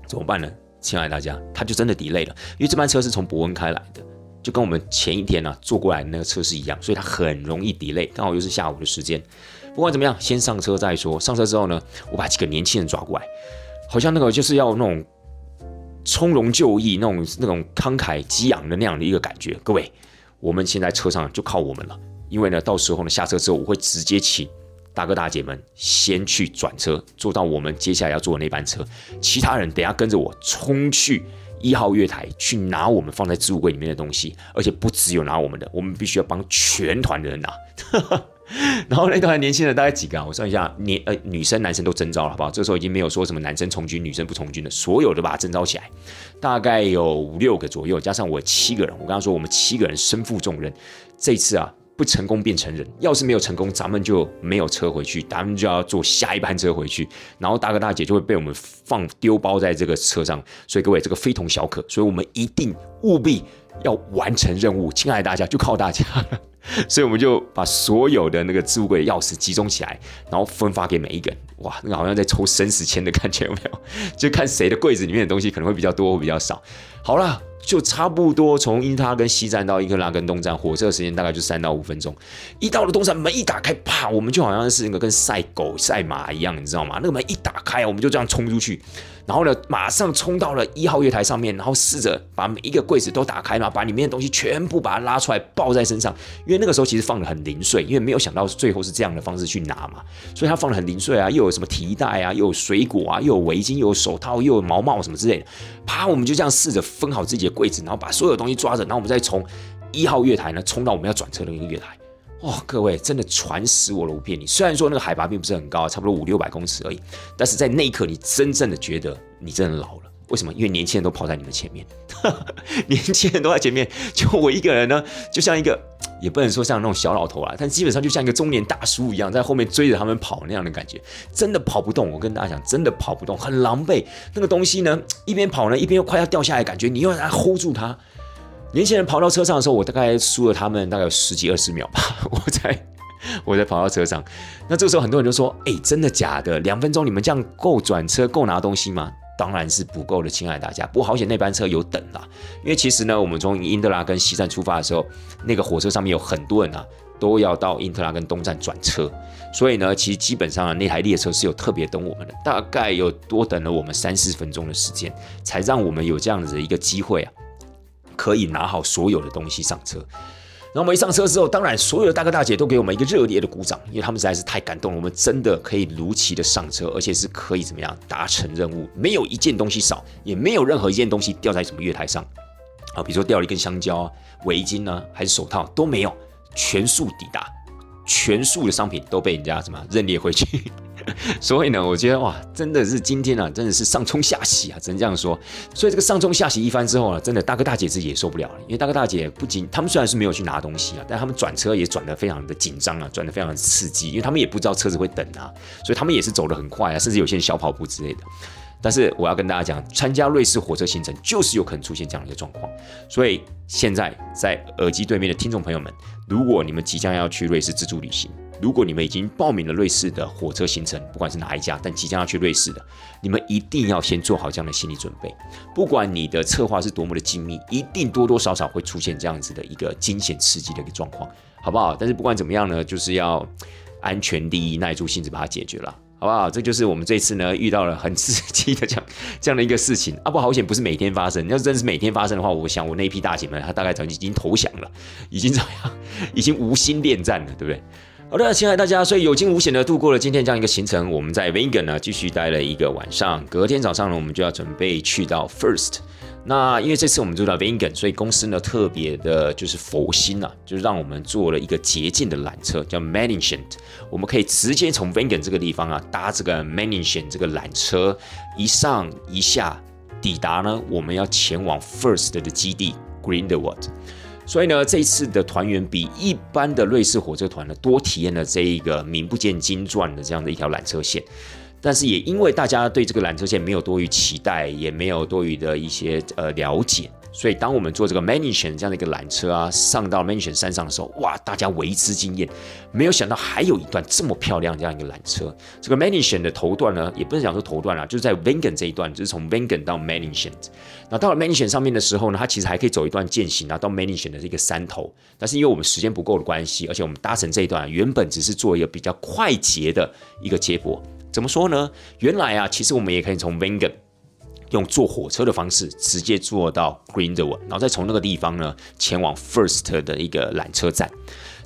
怎么办呢？亲爱大家，他就真的 delay 了，因为这班车是从伯恩开来的，就跟我们前一天呢坐过来的那个车是一样，所以他很容易 delay，刚好又是下午的时间。不管怎么样，先上车再说。上车之后呢，我把几个年轻人抓过来，好像那个就是要那种从容就义、那种那种慷慨激昂的那样的一个感觉。各位，我们现在车上就靠我们了，因为呢，到时候呢下车之后，我会直接请。大哥大姐们，先去转车，坐到我们接下来要坐的那班车。其他人等下跟着我冲去一号月台，去拿我们放在置物柜里面的东西。而且不只有拿我们的，我们必须要帮全团的人拿。然后那团年轻人大概几个啊？我算一下，年呃女生男生都征召了，好不好？这时候已经没有说什么男生从军，女生不从军的，所有都把他征召起来。大概有五六个左右，加上我七个人。我刚刚说我们七个人身负重任，这次啊。不成功变成人，要是没有成功，咱们就没有车回去，咱们就要坐下一班车回去，然后大哥大姐就会被我们放丢包在这个车上，所以各位这个非同小可，所以我们一定务必要完成任务，亲爱的大家就靠大家了，所以我们就把所有的那个置物柜的钥匙集中起来，然后分发给每一个人，哇，那个好像在抽生死签的感觉有没有？就看谁的柜子里面的东西可能会比较多或比较少。好了。就差不多从因他跟西站到伊克拉跟东站，火车的时间大概就三到五分钟。一到了东站，门一打开，啪，我们就好像是那个跟赛狗赛马一样，你知道吗？那个门一打开，我们就这样冲出去。然后呢，马上冲到了一号月台上面，然后试着把每一个柜子都打开嘛，把里面的东西全部把它拉出来抱在身上。因为那个时候其实放的很零碎，因为没有想到最后是这样的方式去拿嘛，所以他放的很零碎啊，又有什么提袋啊，又有水果啊，又有围巾，又有手套，又有毛帽什么之类的。啪，我们就这样试着分好自己的柜子，然后把所有东西抓着，然后我们再从一号月台呢冲到我们要转车的那个月台。哇，各位真的传死我了，我骗你。虽然说那个海拔并不是很高，差不多五六百公尺而已，但是在那一刻，你真正的觉得你真的老了。为什么？因为年轻人都跑在你们前面，年轻人都在前面，就我一个人呢，就像一个，也不能说像那种小老头啊，但基本上就像一个中年大叔一样，在后面追着他们跑那样的感觉，真的跑不动。我跟大家讲，真的跑不动，很狼狈。那个东西呢，一边跑呢，一边又快要掉下来，感觉你又要 hold 住它。年轻人跑到车上的时候，我大概输了他们大概有十几二十秒吧。我在我在跑到车上，那这个时候很多人就说：“哎，真的假的？两分钟你们这样够转车、够拿东西吗？”当然是不够的，亲爱的大家。不过好险那班车有等啦，因为其实呢，我们从英特拉跟西站出发的时候，那个火车上面有很多人啊，都要到英特拉跟东站转车，所以呢，其实基本上那台列车是有特别等我们的，大概有多等了我们三四分钟的时间，才让我们有这样子的一个机会啊，可以拿好所有的东西上车。然后我们一上车之后，当然所有的大哥大姐都给我们一个热烈的鼓掌，因为他们实在是太感动了。我们真的可以如期的上车，而且是可以怎么样达成任务，没有一件东西少，也没有任何一件东西掉在什么月台上啊，比如说掉了一根香蕉啊、围巾呢，还是手套都没有，全数抵达，全数的商品都被人家什么认列回去。所以呢，我觉得哇，真的是今天啊，真的是上冲下洗啊，只能这样说。所以这个上冲下洗一番之后呢，真的大哥大姐自己也受不了了，因为大哥大姐不仅他们虽然是没有去拿东西啊，但他们转车也转得非常的紧张啊，转得非常的刺激，因为他们也不知道车子会等啊，所以他们也是走得很快啊，甚至有些人小跑步之类的。但是我要跟大家讲，参加瑞士火车行程就是有可能出现这样的一个状况。所以现在在耳机对面的听众朋友们，如果你们即将要去瑞士自助旅行，如果你们已经报名了瑞士的火车行程，不管是哪一家，但即将要去瑞士的，你们一定要先做好这样的心理准备。不管你的策划是多么的精密，一定多多少少会出现这样子的一个惊险刺激的一个状况，好不好？但是不管怎么样呢，就是要安全第一，耐住性子把它解决了，好不好？这就是我们这次呢遇到了很刺激的这样 这样的一个事情啊！不好险，不是每天发生。要是真是每天发生的话，我想我那批大姐们，她大概早已经投降了，已经怎么样？已经无心恋战了，对不对？好的，亲爱大家，所以有惊无险的度过了今天这样一个行程。我们在 Vegan 呢继续待了一个晚上，隔天早上呢，我们就要准备去到 First。那因为这次我们住到 Vegan，所以公司呢特别的就是佛心呐，就是让我们做了一个捷径的缆车，叫 m a n i s h a n 我们可以直接从 Vegan 这个地方啊搭这个 m a n i s h a n 这个缆车一上一下，抵达呢我们要前往 First 的基地 Grindelwald。所以呢，这一次的团员比一般的瑞士火车团呢多体验了这一个名不见经传的这样的一条缆车线，但是也因为大家对这个缆车线没有多余期待，也没有多余的一些呃了解。所以，当我们坐这个 Mansion 这样的一个缆车啊，上到 Mansion 山上的时候，哇，大家为之惊艳。没有想到还有一段这么漂亮这样一个缆车。这个 Mansion 的头段呢，也不是讲说头段啦，就是在 Vengen 这一段，就是从 Vengen 到 Mansion。那到了 Mansion 上面的时候呢，它其实还可以走一段践行啊，到 Mansion 的这个山头。但是因为我们时间不够的关系，而且我们搭乘这一段原本只是做一个比较快捷的一个接驳。怎么说呢？原来啊，其实我们也可以从 Vengen。用坐火车的方式直接坐到 Grindelwald，然后再从那个地方呢前往 First 的一个缆车站。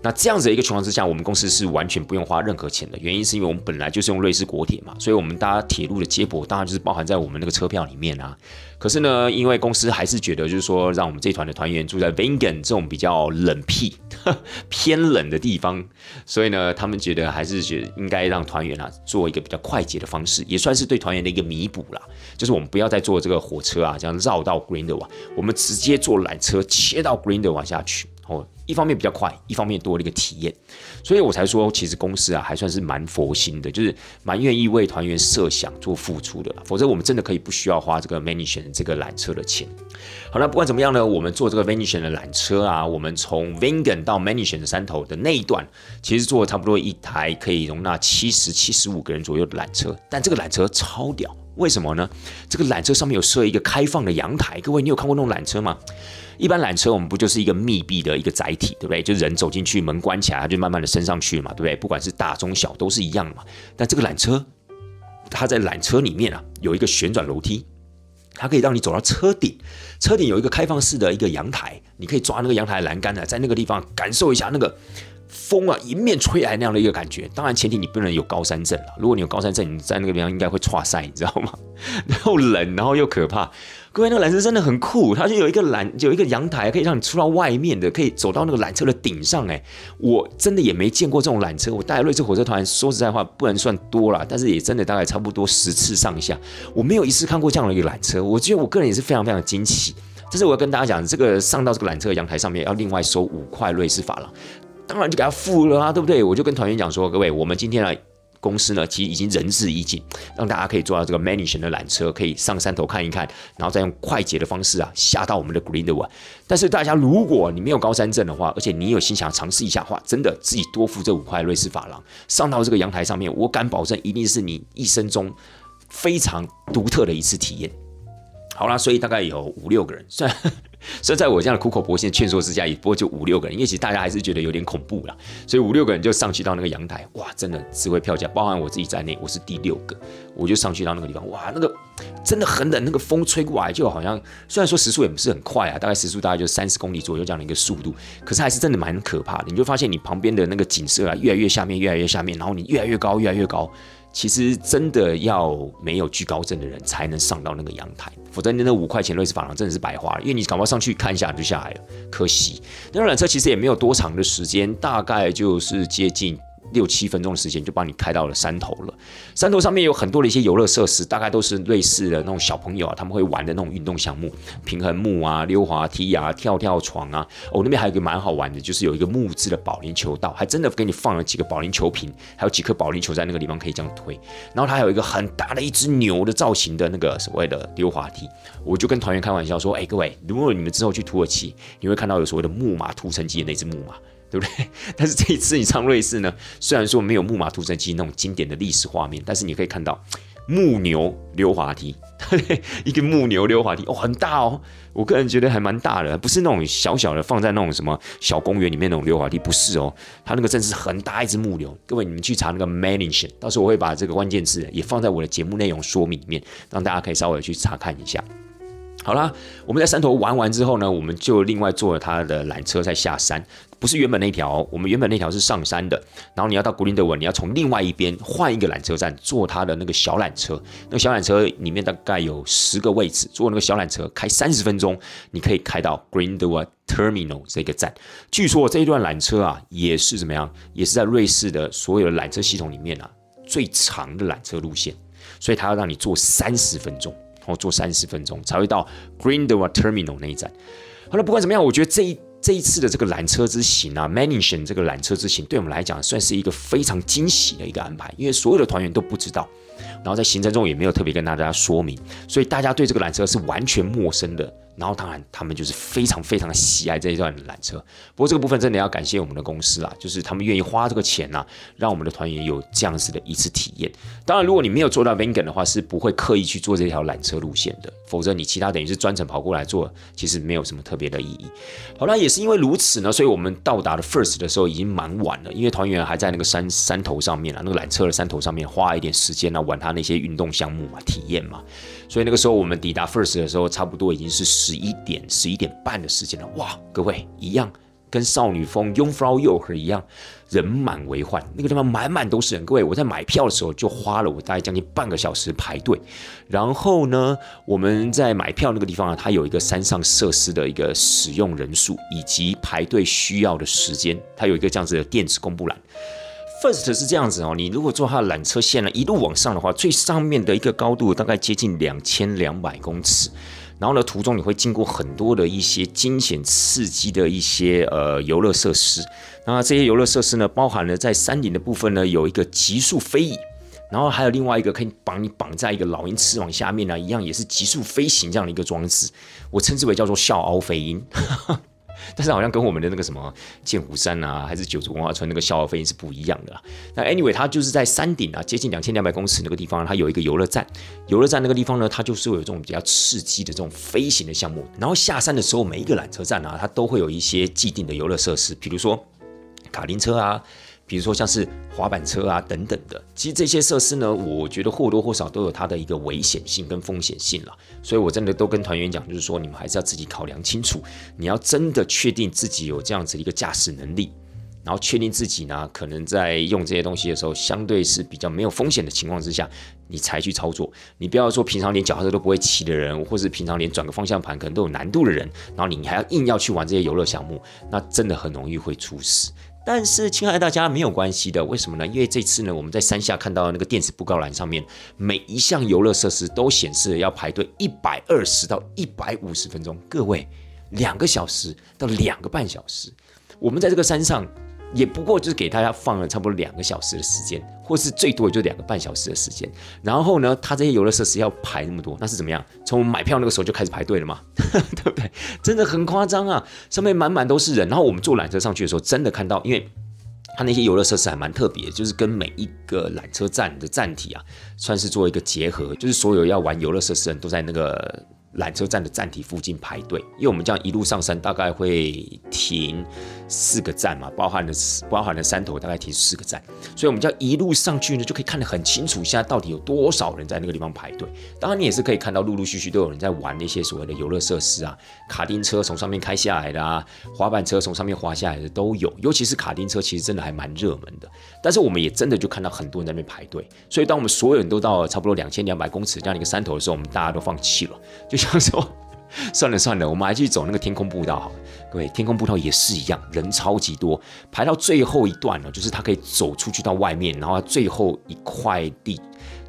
那这样子的一个情况之下，我们公司是完全不用花任何钱的。原因是因为我们本来就是用瑞士国铁嘛，所以我们搭铁路的接驳当然就是包含在我们那个车票里面啊。可是呢，因为公司还是觉得就是说，让我们这团的团员住在 Vengen 这种比较冷僻、偏冷的地方，所以呢，他们觉得还是觉得应该让团员啊做一个比较快捷的方式，也算是对团员的一个弥补啦。就是我们不要再坐这个火车啊，这样绕到 Grindelwald，我们直接坐缆车切到 Grindelwald 下去。哦，一方面比较快，一方面多了一个体验，所以我才说，其实公司啊还算是蛮佛心的，就是蛮愿意为团员设想做付出的。否则我们真的可以不需要花这个 Venetian 这个缆车的钱。好了，不管怎么样呢，我们坐这个 Venetian 的缆车啊，我们从 Vengen 到 Venetian 的山头的那一段，其实坐差不多一台可以容纳七十七十五个人左右的缆车，但这个缆车超屌，为什么呢？这个缆车上面有设一个开放的阳台，各位你有看过那种缆车吗？一般缆车我们不就是一个密闭的一个载体，对不对？就人走进去，门关起来，它就慢慢的升上去嘛，对不对？不管是大中小都是一样的嘛。但这个缆车，它在缆车里面啊，有一个旋转楼梯，它可以让你走到车顶，车顶有一个开放式的一个阳台，你可以抓那个阳台栏杆呢，在那个地方感受一下那个风啊迎面吹来那样的一个感觉。当然前提你不能有高山症了，如果你有高山症，你在那个地方应该会岔晒，你知道吗？然后冷，然后又可怕。各位，那个缆车真的很酷，它就有一个缆，有一个阳台，可以让你出到外面的，可以走到那个缆车的顶上。哎，我真的也没见过这种缆车。我带瑞士火车团，说实在话，不能算多了，但是也真的大概差不多十次上下，我没有一次看过这样的一个缆车。我觉得我个人也是非常非常惊奇。但是我要跟大家讲，这个上到这个缆车阳台上面要另外收五块瑞士法郎，当然就给他付了啊，对不对？我就跟团员讲说，各位，我们今天来。公司呢，其实已经仁至义尽，让大家可以坐到这个 Mansion 的缆车，可以上山头看一看，然后再用快捷的方式啊下到我们的 Greenwood。但是大家如果你没有高山症的话，而且你有心想尝试一下的话，真的自己多付这五块瑞士法郎，上到这个阳台上面，我敢保证一定是你一生中非常独特的一次体验。好啦，所以大概有五六个人，算。所以在我这样的苦口婆心劝说之下，也不过就五六个人，因为其实大家还是觉得有点恐怖啦。所以五六个人就上去到那个阳台，哇，真的智慧票价，包含我自己在内，我是第六个，我就上去到那个地方，哇，那个真的很冷，那个风吹过来就好像，虽然说时速也不是很快啊，大概时速大概就三十公里左右这样的一个速度，可是还是真的蛮可怕的。你就发现你旁边的那个景色啊，越来越下面，越来越下面，然后你越来越高，越来越高。其实真的要没有惧高症的人才能上到那个阳台，否则你那五块钱瑞士法郎真的是白花了，因为你赶快上去看一下就下来了，可惜。那辆缆车其实也没有多长的时间，大概就是接近。六七分钟的时间就帮你开到了山头了。山头上面有很多的一些游乐设施，大概都是类似的那种小朋友啊他们会玩的那种运动项目，平衡木啊、溜滑梯啊、跳跳床啊。哦，那边还有一个蛮好玩的，就是有一个木质的保龄球道，还真的给你放了几个保龄球瓶，还有几颗保龄球在那个地方可以这样推。然后它还有一个很大的一只牛的造型的那个所谓的溜滑梯。我就跟团员开玩笑说：“哎，各位，如果你们之后去土耳其，你会看到有所谓的木马屠城机的那只木马。”对不对？但是这一次你上瑞士呢，虽然说没有木马屠城机那种经典的历史画面，但是你可以看到木牛溜滑梯，一个木牛溜滑梯哦，很大哦。我个人觉得还蛮大的，不是那种小小的放在那种什么小公园里面那种溜滑梯，不是哦。它那个真是很大一只木牛。各位你们去查那个 Mansion，到时候我会把这个关键字也放在我的节目内容说明里面，让大家可以稍微去查看一下。好啦，我们在山头玩完之后呢，我们就另外坐了他的缆车再下山。不是原本那条，我们原本那条是上山的，然后你要到古林德文，你要从另外一边换一个缆车站，坐他的那个小缆车。那个小缆车里面大概有十个位置，坐那个小缆车开三十分钟，你可以开到 Greenwood Terminal 这个站。据说这一段缆车啊，也是怎么样，也是在瑞士的所有的缆车系统里面啊最长的缆车路线，所以它要让你坐三十分钟，然后坐三十分钟才会到 Greenwood Terminal 那一站。好了，不管怎么样，我觉得这一。这一次的这个缆车之行啊，Mansion 这个缆车之行，对我们来讲算是一个非常惊喜的一个安排，因为所有的团员都不知道，然后在行程中也没有特别跟大家说明，所以大家对这个缆车是完全陌生的。然后当然，他们就是非常非常喜爱这一段缆车。不过这个部分真的要感谢我们的公司啦，就是他们愿意花这个钱呐，让我们的团员有这样子的一次体验。当然，如果你没有做到 Vegan 的话，是不会刻意去做这条缆车路线的。否则你其他等于是专程跑过来做，其实没有什么特别的意义。好了，也是因为如此呢，所以我们到达了 First 的时候已经蛮晚了，因为团员还在那个山山头上面啊，那个缆车的山头上面花一点时间呢玩他那些运动项目嘛，体验嘛。所以那个时候我们抵达 First 的时候，差不多已经是十一点、十一点半的时间了。哇，各位一样，跟少女峰 Jungfrau Joch 一样，人满为患，那个地方满满都是人。各位，我在买票的时候就花了我大概将近半个小时排队。然后呢，我们在买票那个地方啊，它有一个山上设施的一个使用人数以及排队需要的时间，它有一个这样子的电子公布栏。First 是这样子哦，你如果坐它的缆车线呢，一路往上的话，最上面的一个高度大概接近两千两百公尺，然后呢，途中你会经过很多的一些惊险刺激的一些呃游乐设施，那这些游乐设施呢，包含了在山顶的部分呢，有一个极速飞椅，然后还有另外一个可以绑你绑在一个老鹰翅膀下面呢，一样也是极速飞行这样的一个装置，我称之为叫做笑傲飞鹰。但是好像跟我们的那个什么剑湖山啊，还是九族文化村那个消耗飞是不一样的。那 anyway，它就是在山顶啊，接近两千两百公尺那个地方，它有一个游乐站。游乐站那个地方呢，它就是有这种比较刺激的这种飞行的项目。然后下山的时候，每一个缆车站啊，它都会有一些既定的游乐设施，比如说卡丁车啊。比如说像是滑板车啊等等的，其实这些设施呢，我觉得或多或少都有它的一个危险性跟风险性了。所以我真的都跟团员讲，就是说你们还是要自己考量清楚，你要真的确定自己有这样子的一个驾驶能力，然后确定自己呢可能在用这些东西的时候，相对是比较没有风险的情况之下，你才去操作。你不要说平常连脚踏车都不会骑的人，或是平常连转个方向盘可能都有难度的人，然后你还要硬要去玩这些游乐项目，那真的很容易会出事。但是，亲爱的大家，没有关系的。为什么呢？因为这次呢，我们在山下看到那个电子布告栏上面，每一项游乐设施都显示要排队一百二十到一百五十分钟。各位，两个小时到两个半小时，我们在这个山上。也不过就是给大家放了差不多两个小时的时间，或是最多也就两个半小时的时间。然后呢，他这些游乐设施要排那么多，那是怎么样？从买票那个时候就开始排队了吗？对不对？真的很夸张啊！上面满满都是人。然后我们坐缆车上去的时候，真的看到，因为他那些游乐设施还蛮特别，就是跟每一个缆车站的站体啊，算是做一个结合，就是所有要玩游乐设施的人都在那个。缆车站的站体附近排队，因为我们这样一路上山，大概会停四个站嘛，包含了包含了山头，大概停四个站，所以我们这样一路上去呢，就可以看得很清楚，现在到底有多少人在那个地方排队。当然，你也是可以看到陆陆续续都有人在玩那些所谓的游乐设施啊，卡丁车从上面开下来的啊，滑板车从上面滑下来的都有，尤其是卡丁车，其实真的还蛮热门的。但是我们也真的就看到很多人在那边排队，所以当我们所有人都到了差不多两千两百公尺这样的一个山头的时候，我们大家都放弃了，就。他说：“算了算了，我们还去走那个天空步道好了。各位，天空步道也是一样，人超级多，排到最后一段呢，就是它可以走出去到外面，然后最后一块地，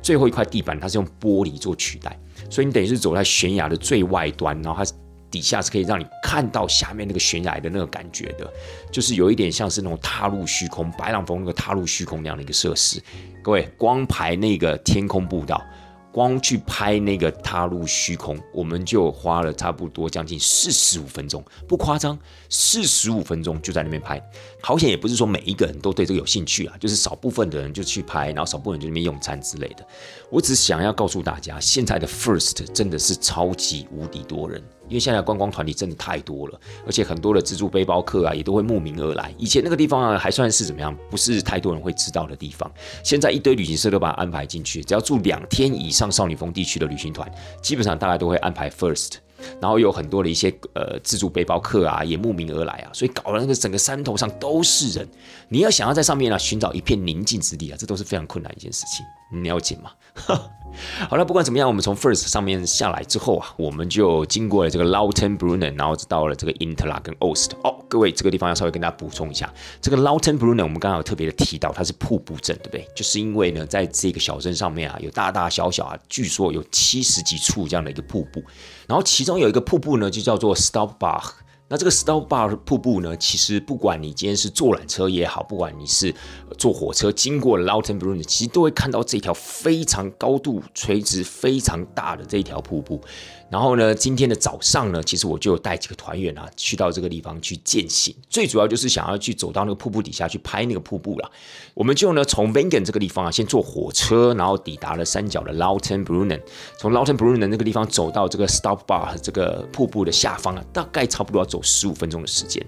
最后一块地板它是用玻璃做取代，所以你等于是走在悬崖的最外端，然后它底下是可以让你看到下面那个悬崖的那个感觉的，就是有一点像是那种踏入虚空，白朗峰那个踏入虚空那样的一个设施。各位，光排那个天空步道。”光去拍那个踏入虚空，我们就花了差不多将近四十五分钟，不夸张，四十五分钟就在那边拍。好险也不是说每一个人都对这个有兴趣啊，就是少部分的人就去拍，然后少部分人就那边用餐之类的。我只想要告诉大家，现在的 First 真的是超级无敌多人。因为现在观光团体真的太多了，而且很多的自助背包客啊，也都会慕名而来。以前那个地方啊，还算是怎么样，不是太多人会知道的地方。现在一堆旅行社都把它安排进去，只要住两天以上少女峰地区的旅行团，基本上大家都会安排 first。然后有很多的一些呃自助背包客啊，也慕名而来啊，所以搞了那个整个山头上都是人。你要想要在上面呢寻找一片宁静之地啊，这都是非常困难一件事情，你了解吗？好了，不管怎么样，我们从 First 上面下来之后啊，我们就经过了这个 Lautenbrunnen，然后到了这个 Interlaken Ost。哦，各位，这个地方要稍微跟大家补充一下，这个 Lautenbrunnen 我们刚刚有特别的提到，它是瀑布镇，对不对？就是因为呢，在这个小镇上面啊，有大大小小啊，据说有七十几处这样的一个瀑布，然后其中有一个瀑布呢，就叫做 Stopbach。那这个 s t o p Bar 瀑布呢？其实不管你今天是坐缆车也好，不管你是坐火车经过 Lautenbrunnen，其实都会看到这条非常高度垂直、非常大的这一条瀑布。然后呢，今天的早上呢，其实我就带几个团员啊，去到这个地方去践行。最主要就是想要去走到那个瀑布底下去拍那个瀑布了。我们就呢从 Wengen 这个地方啊，先坐火车，然后抵达了山脚的 Lautenbrunn，。从 Lautenbrunnen 那个地方走到这个 Stop Bar 这个瀑布的下方啊，大概差不多要走十五分钟的时间。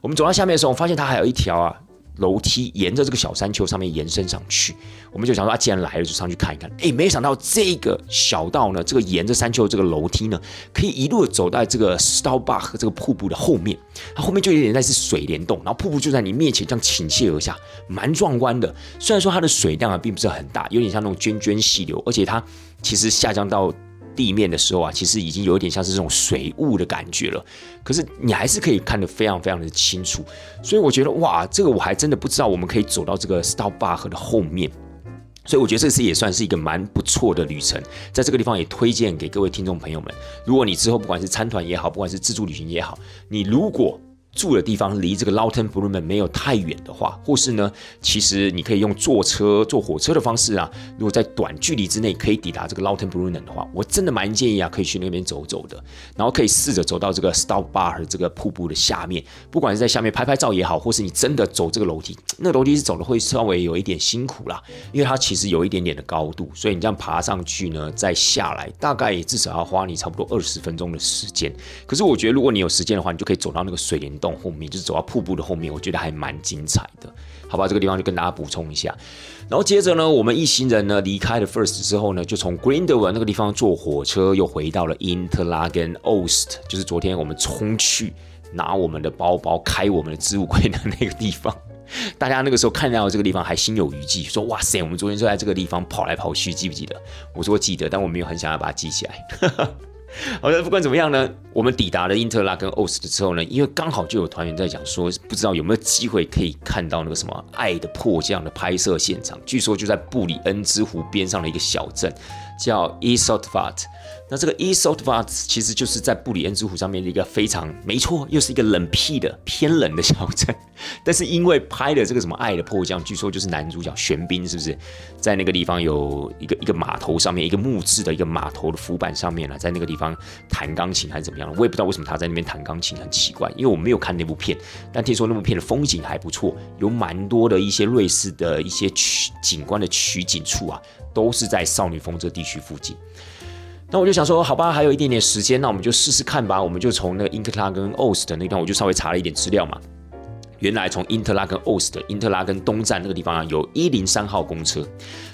我们走到下面的时候，我发现它还有一条啊。楼梯沿着这个小山丘上面延伸上去，我们就想说啊，既然来了，就上去看一看。哎，没想到这个小道呢，这个沿着山丘这个楼梯呢，可以一路走到这个 Staubach 这个瀑布的后面，它后面就有点类似水帘洞，然后瀑布就在你面前这样倾泻而下，蛮壮观的。虽然说它的水量啊并不是很大，有点像那种涓涓细流，而且它其实下降到。地面的时候啊，其实已经有一点像是这种水雾的感觉了。可是你还是可以看得非常非常的清楚，所以我觉得哇，这个我还真的不知道我们可以走到这个 Stop Bar 的后面。所以我觉得这次也算是一个蛮不错的旅程，在这个地方也推荐给各位听众朋友们。如果你之后不管是参团也好，不管是自助旅行也好，你如果住的地方离这个 Lautenbrunnen 没有太远的话，或是呢，其实你可以用坐车、坐火车的方式啊。如果在短距离之内可以抵达这个 Lautenbrunnen 的话，我真的蛮建议啊，可以去那边走走的。然后可以试着走到这个 Stop Bar 和这个瀑布的下面，不管是在下面拍拍照也好，或是你真的走这个楼梯，那楼梯是走的会稍微有一点辛苦啦，因为它其实有一点点的高度，所以你这样爬上去呢，再下来，大概也至少要花你差不多二十分钟的时间。可是我觉得，如果你有时间的话，你就可以走到那个水帘。洞后面就是走到瀑布的后面，我觉得还蛮精彩的，好吧？这个地方就跟大家补充一下。然后接着呢，我们一行人呢离开了 First 之后呢，就从 Grindelwald 那个地方坐火车又回到了 Interlaken Ost，就是昨天我们冲去拿我们的包包、开我们的置物柜的那个地方。大家那个时候看到这个地方还心有余悸，说哇塞，我们昨天就在这个地方跑来跑去，记不记得？我说记得，但我没有很想要把它记起来。好的，不管怎么样呢，我们抵达了因特拉跟奥斯的时候呢，因为刚好就有团员在讲说，不知道有没有机会可以看到那个什么《爱的迫降》的拍摄现场，据说就在布里恩之湖边上的一个小镇，叫 e s o t v a t 那这个 e s o t v a t 其实就是在布里恩之湖上面的一个非常没错，又是一个冷僻的偏冷的小镇。但是因为拍的这个什么《爱的迫降》，据说就是男主角玄彬是不是在那个地方有一个一个码头上面，一个木质的一个码头的浮板上面呢，在那个地方弹钢琴还是怎么样？我也不知道为什么他在那边弹钢琴，很奇怪。因为我没有看那部片，但听说那部片的风景还不错，有蛮多的一些瑞士的一些取景观的取景处啊，都是在少女峰这地区附近。那我就想说，好吧，还有一点点时间，那我们就试试看吧。我们就从那个 in class 跟 OST 那段，我就稍微查了一点资料嘛。原来从因特拉跟欧斯的因特拉跟东站那个地方啊，有一零三号公车。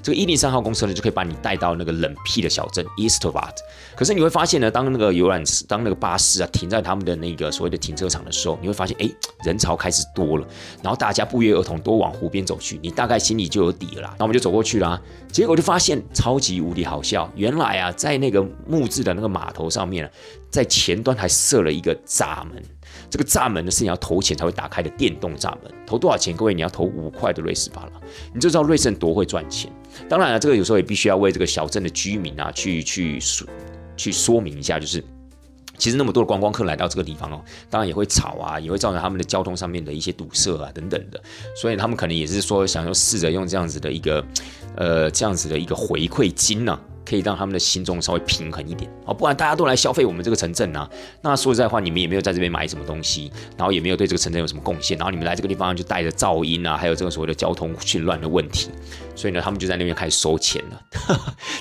这个一零三号公车呢，就可以把你带到那个冷僻的小镇 Eastvad。可是你会发现呢，当那个游览、当那个巴士啊停在他们的那个所谓的停车场的时候，你会发现，哎，人潮开始多了，然后大家不约而同都往湖边走去。你大概心里就有底了啦。那我们就走过去啦。结果就发现超级无敌好笑。原来啊，在那个木质的那个码头上面，在前端还设了一个闸门。这个闸门呢是你要投钱才会打开的电动闸门，投多少钱？各位，你要投五块的瑞士法郎，你就知道瑞士人多会赚钱。当然了，这个有时候也必须要为这个小镇的居民啊去去说去说明一下，就是其实那么多的观光客来到这个地方哦，当然也会吵啊，也会造成他们的交通上面的一些堵塞啊等等的，所以他们可能也是说想要试着用这样子的一个呃这样子的一个回馈金呢。可以让他们的心中稍微平衡一点哦，不然大家都来消费我们这个城镇啊。那说实在话，你们也没有在这边买什么东西，然后也没有对这个城镇有什么贡献，然后你们来这个地方就带着噪音啊，还有这个所谓的交通混乱的问题，所以呢，他们就在那边开始收钱了。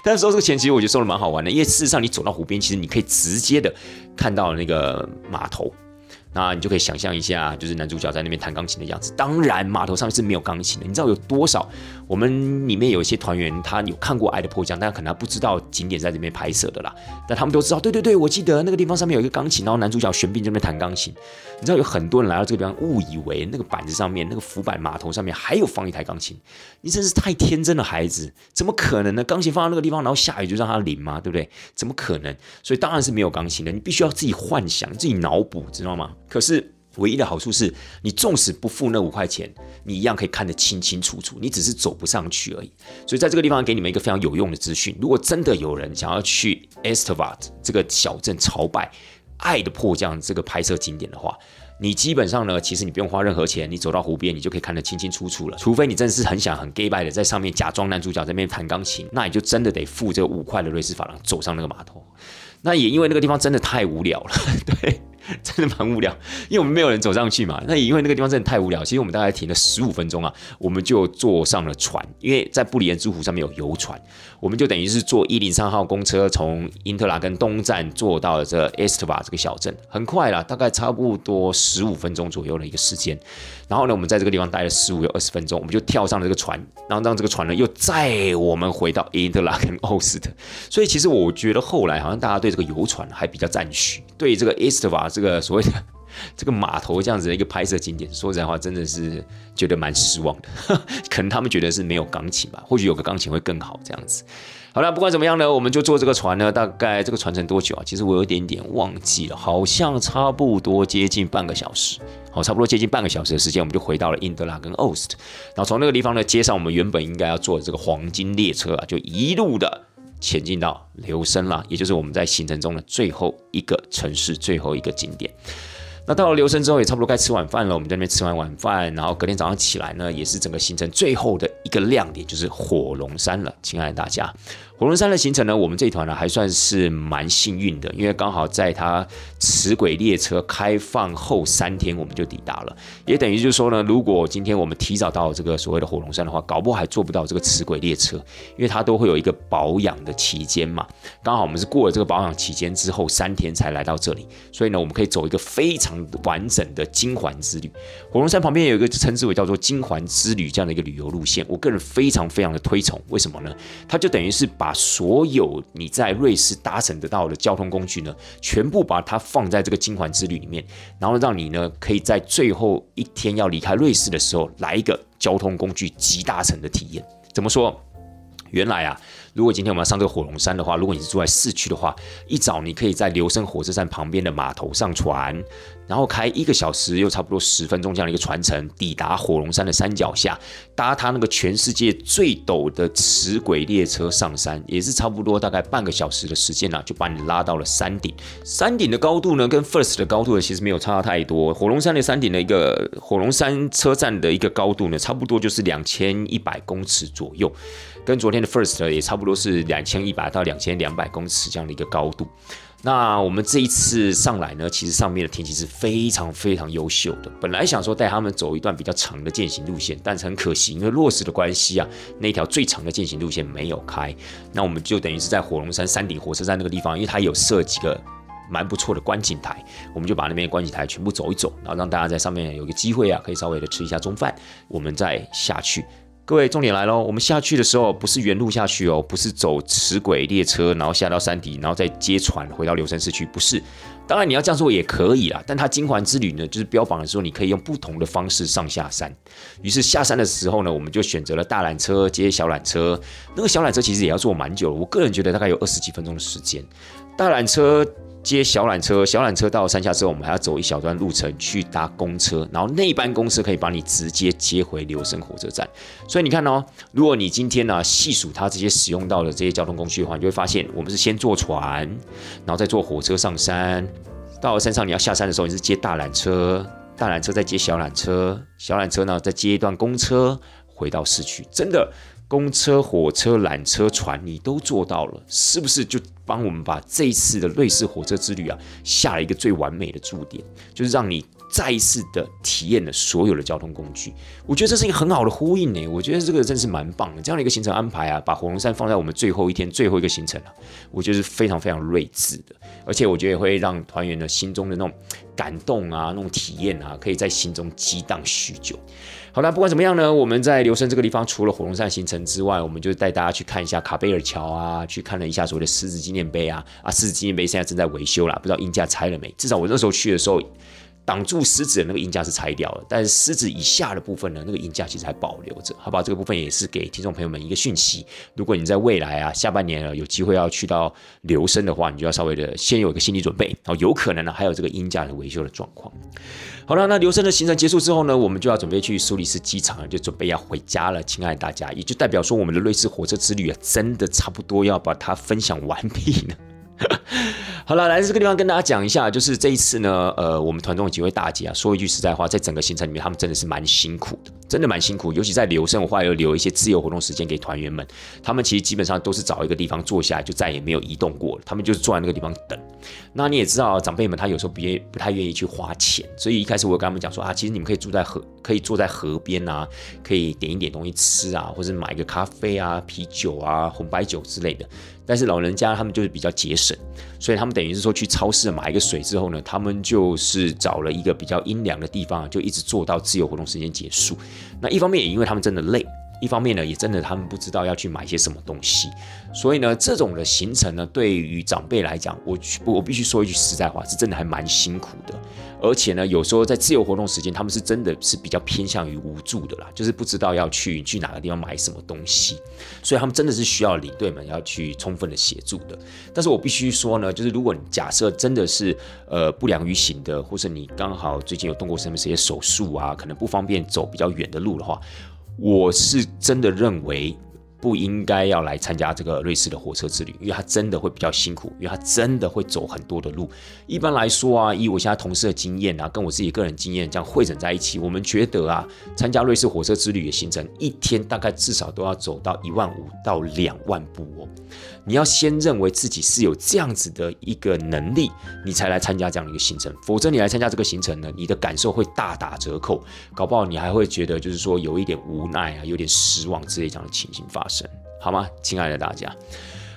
但是收这个钱，其实我觉得收的蛮好玩的，因为事实上你走到湖边，其实你可以直接的看到那个码头。那你就可以想象一下，就是男主角在那边弹钢琴的样子。当然，码头上面是没有钢琴的。你知道有多少？我们里面有一些团员，他有看过《爱的迫降》，但可能他不知道景点在这边拍摄的啦。但他们都知道，对对对，我记得那个地方上面有一个钢琴，然后男主角玄彬这边弹钢琴。你知道有很多人来到这个地方，误以为那个板子上面、那个浮板码头上面还有放一台钢琴。你真是太天真的孩子，怎么可能呢？钢琴放到那个地方，然后下雨就让它淋吗？对不对？怎么可能？所以当然是没有钢琴的。你必须要自己幻想、自己脑补，知道吗？可是唯一的好处是，你纵使不付那五块钱，你一样可以看得清清楚楚。你只是走不上去而已。所以在这个地方给你们一个非常有用的资讯：如果真的有人想要去 Estevat 这个小镇朝拜《爱的迫降》这个拍摄景点的话，你基本上呢，其实你不用花任何钱，你走到湖边，你就可以看得清清楚楚了。除非你真的是很想很 gay 拜的在上面假装男主角在那边弹钢琴，那你就真的得付这五块的瑞士法郎走上那个码头。那也因为那个地方真的太无聊了，对。真的蛮无聊，因为我们没有人走上去嘛。那因为那个地方真的太无聊，其实我们大概停了十五分钟啊，我们就坐上了船。因为在布里恩珠湖上面有游船，我们就等于是坐一零三号公车从因特拉根东站坐到了这 Estva 这个小镇，很快啦，大概差不多十五分钟左右的一个时间。然后呢，我们在这个地方待了十五有二十分钟，我们就跳上了这个船，然后让这个船呢又载我们回到因特拉根欧斯特。所以其实我觉得后来好像大家对这个游船还比较赞许，对这个 Estva。这个所谓的这个码头这样子的一个拍摄景点，说实在话，真的是觉得蛮失望的。可能他们觉得是没有钢琴吧，或许有个钢琴会更好这样子。好了，不管怎么样呢，我们就坐这个船呢。大概这个船程多久啊？其实我有点点忘记了，好像差不多接近半个小时。好，差不多接近半个小时的时间，我们就回到了印德拉跟欧斯特。然后从那个地方呢，接上我们原本应该要坐的这个黄金列车啊，就一路的。前进到留声啦，也就是我们在行程中的最后一个城市，最后一个景点。那到了留声之后，也差不多该吃晚饭了。我们在那边吃完晚饭，然后隔天早上起来呢，也是整个行程最后的一个亮点，就是火龙山了。亲爱的大家。火龙山的行程呢，我们这一团呢还算是蛮幸运的，因为刚好在它磁轨列车开放后三天我们就抵达了，也等于就是说呢，如果今天我们提早到这个所谓的火龙山的话，搞不好还坐不到这个磁轨列车，因为它都会有一个保养的期间嘛。刚好我们是过了这个保养期间之后三天才来到这里，所以呢，我们可以走一个非常完整的金环之旅。火龙山旁边有一个称之为叫做金环之旅这样的一个旅游路线，我个人非常非常的推崇。为什么呢？它就等于是把把所有你在瑞士搭乘得到的交通工具呢，全部把它放在这个金环之旅里面，然后让你呢可以在最后一天要离开瑞士的时候，来一个交通工具集大成的体验。怎么说？原来啊。如果今天我们要上这个火龙山的话，如果你是住在市区的话，一早你可以在留声火车站旁边的码头上船，然后开一个小时又差不多十分钟这样的一个船程，抵达火龙山的山脚下，搭它那个全世界最陡的齿轨列车上山，也是差不多大概半个小时的时间呢，就把你拉到了山顶。山顶的高度呢，跟 First 的高度，其实没有差太多。火龙山的山顶的一个火龙山车站的一个高度呢，差不多就是两千一百公尺左右。跟昨天的 First 也差不多是两千一百到两千两百公尺这样的一个高度。那我们这一次上来呢，其实上面的天气是非常非常优秀的。本来想说带他们走一段比较长的践行路线，但是很可惜，因为落实的关系啊，那条最长的践行路线没有开。那我们就等于是在火龙山山顶火车站那个地方，因为它有设几个蛮不错的观景台，我们就把那边观景台全部走一走，然后让大家在上面有个机会啊，可以稍微的吃一下中饭，我们再下去。各位，重点来喽！我们下去的时候不是原路下去哦，不是走齿轨列车，然后下到山底，然后再接船回到留声市区，不是。当然你要这样做也可以啦，但它金环之旅呢，就是标榜的时候你可以用不同的方式上下山。于是下山的时候呢，我们就选择了大缆车接小缆车。那个小缆车其实也要坐蛮久了，我个人觉得大概有二十几分钟的时间。大缆车。接小缆车，小缆车到山下之后，我们还要走一小段路程去搭公车，然后那一班公车可以把你直接接回留声火车站。所以你看哦，如果你今天呢细数它这些使用到的这些交通工具的话，你就会发现，我们是先坐船，然后再坐火车上山。到了山上你要下山的时候，你是接大缆车，大缆车再接小缆车，小缆车呢再接一段公车回到市区。真的。公车、火车、缆车、船，你都做到了，是不是就帮我们把这一次的瑞士火车之旅啊下了一个最完美的注点？就是让你再一次的体验了所有的交通工具。我觉得这是一个很好的呼应呢。我觉得这个真是蛮棒的，这样的一个行程安排啊，把火龙山放在我们最后一天最后一个行程啊，我觉得是非常非常睿智的。而且我觉得也会让团员的心中的那种感动啊，那种体验啊，可以在心中激荡许久。好了，不管怎么样呢，我们在留声这个地方，除了火龙山行程之外，我们就带大家去看一下卡贝尔桥啊，去看了一下所谓的狮子纪念碑啊，啊，狮子纪念碑现在正在维修啦，不知道硬架拆了没？至少我那时候去的时候。挡住狮子的那个鹰架是拆掉了，但是狮子以下的部分呢，那个鹰架其实还保留着，好吧？这个部分也是给听众朋友们一个讯息。如果你在未来啊，下半年啊有机会要去到留声的话，你就要稍微的先有一个心理准备，然后有可能呢还有这个鹰架的维修的状况。好了，那留声的行程结束之后呢，我们就要准备去苏黎世机场，就准备要回家了，亲爱的大家，也就代表说我们的瑞士火车之旅啊，真的差不多要把它分享完毕了。好了，来这个地方跟大家讲一下，就是这一次呢，呃，我们团中的几位大姐啊，说一句实在话，在整个行程里面，他们真的是蛮辛苦的，真的蛮辛苦。尤其在留生活，要留一些自由活动时间给团员们，他们其实基本上都是找一个地方坐下来，就再也没有移动过了。他们就是坐在那个地方等。那你也知道，长辈们他有时候不不太愿意去花钱，所以一开始我跟他们讲说啊，其实你们可以住在河，可以坐在河边啊，可以点一点东西吃啊，或者买一个咖啡啊、啤酒啊、红白酒之类的。但是老人家他们就是比较节省，所以他们等于是说去超市买一个水之后呢，他们就是找了一个比较阴凉的地方，就一直坐到自由活动时间结束。那一方面也因为他们真的累。一方面呢，也真的他们不知道要去买些什么东西，所以呢，这种的行程呢，对于长辈来讲，我我必须说一句实在话，是真的还蛮辛苦的。而且呢，有时候在自由活动时间，他们是真的是比较偏向于无助的啦，就是不知道要去去哪个地方买什么东西，所以他们真的是需要领队们要去充分的协助的。但是我必须说呢，就是如果你假设真的是呃不良于行的，或是你刚好最近有动过什么这些手术啊，可能不方便走比较远的路的话。我是真的认为不应该要来参加这个瑞士的火车之旅，因为它真的会比较辛苦，因为它真的会走很多的路。一般来说啊，以我现在同事的经验啊，跟我自己个人经验这样汇整在一起，我们觉得啊，参加瑞士火车之旅的行程，一天大概至少都要走到一万五到两万步哦。你要先认为自己是有这样子的一个能力，你才来参加这样的一个行程。否则你来参加这个行程呢，你的感受会大打折扣，搞不好你还会觉得就是说有一点无奈啊，有点失望之类这样的情形发生，好吗，亲爱的大家？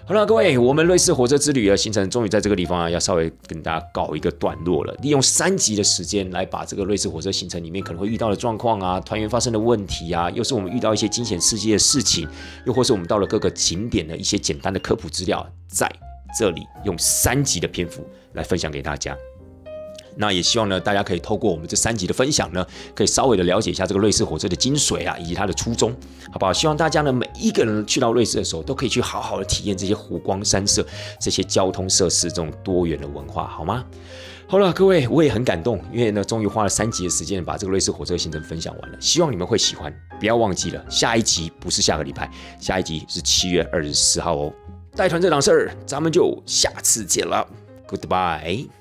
好了，各位，我们瑞士火车之旅的行程终于在这个地方啊，要稍微跟大家告一个段落了。利用三集的时间来把这个瑞士火车行程里面可能会遇到的状况啊，团员发生的问题啊，又是我们遇到一些惊险刺激的事情，又或是我们到了各个景点的一些简单的科普资料，在这里用三集的篇幅来分享给大家。那也希望呢，大家可以透过我们这三集的分享呢，可以稍微的了解一下这个瑞士火车的精髓啊，以及它的初衷，好不好？希望大家呢，每一个人去到瑞士的时候，都可以去好好的体验这些湖光山色、这些交通设施这种多元的文化，好吗？好了，各位，我也很感动，因为呢，终于花了三集的时间把这个瑞士火车行程分享完了，希望你们会喜欢。不要忘记了，下一集不是下个礼拜，下一集是七月二十四号哦。带团这档事儿，咱们就下次见了，Goodbye。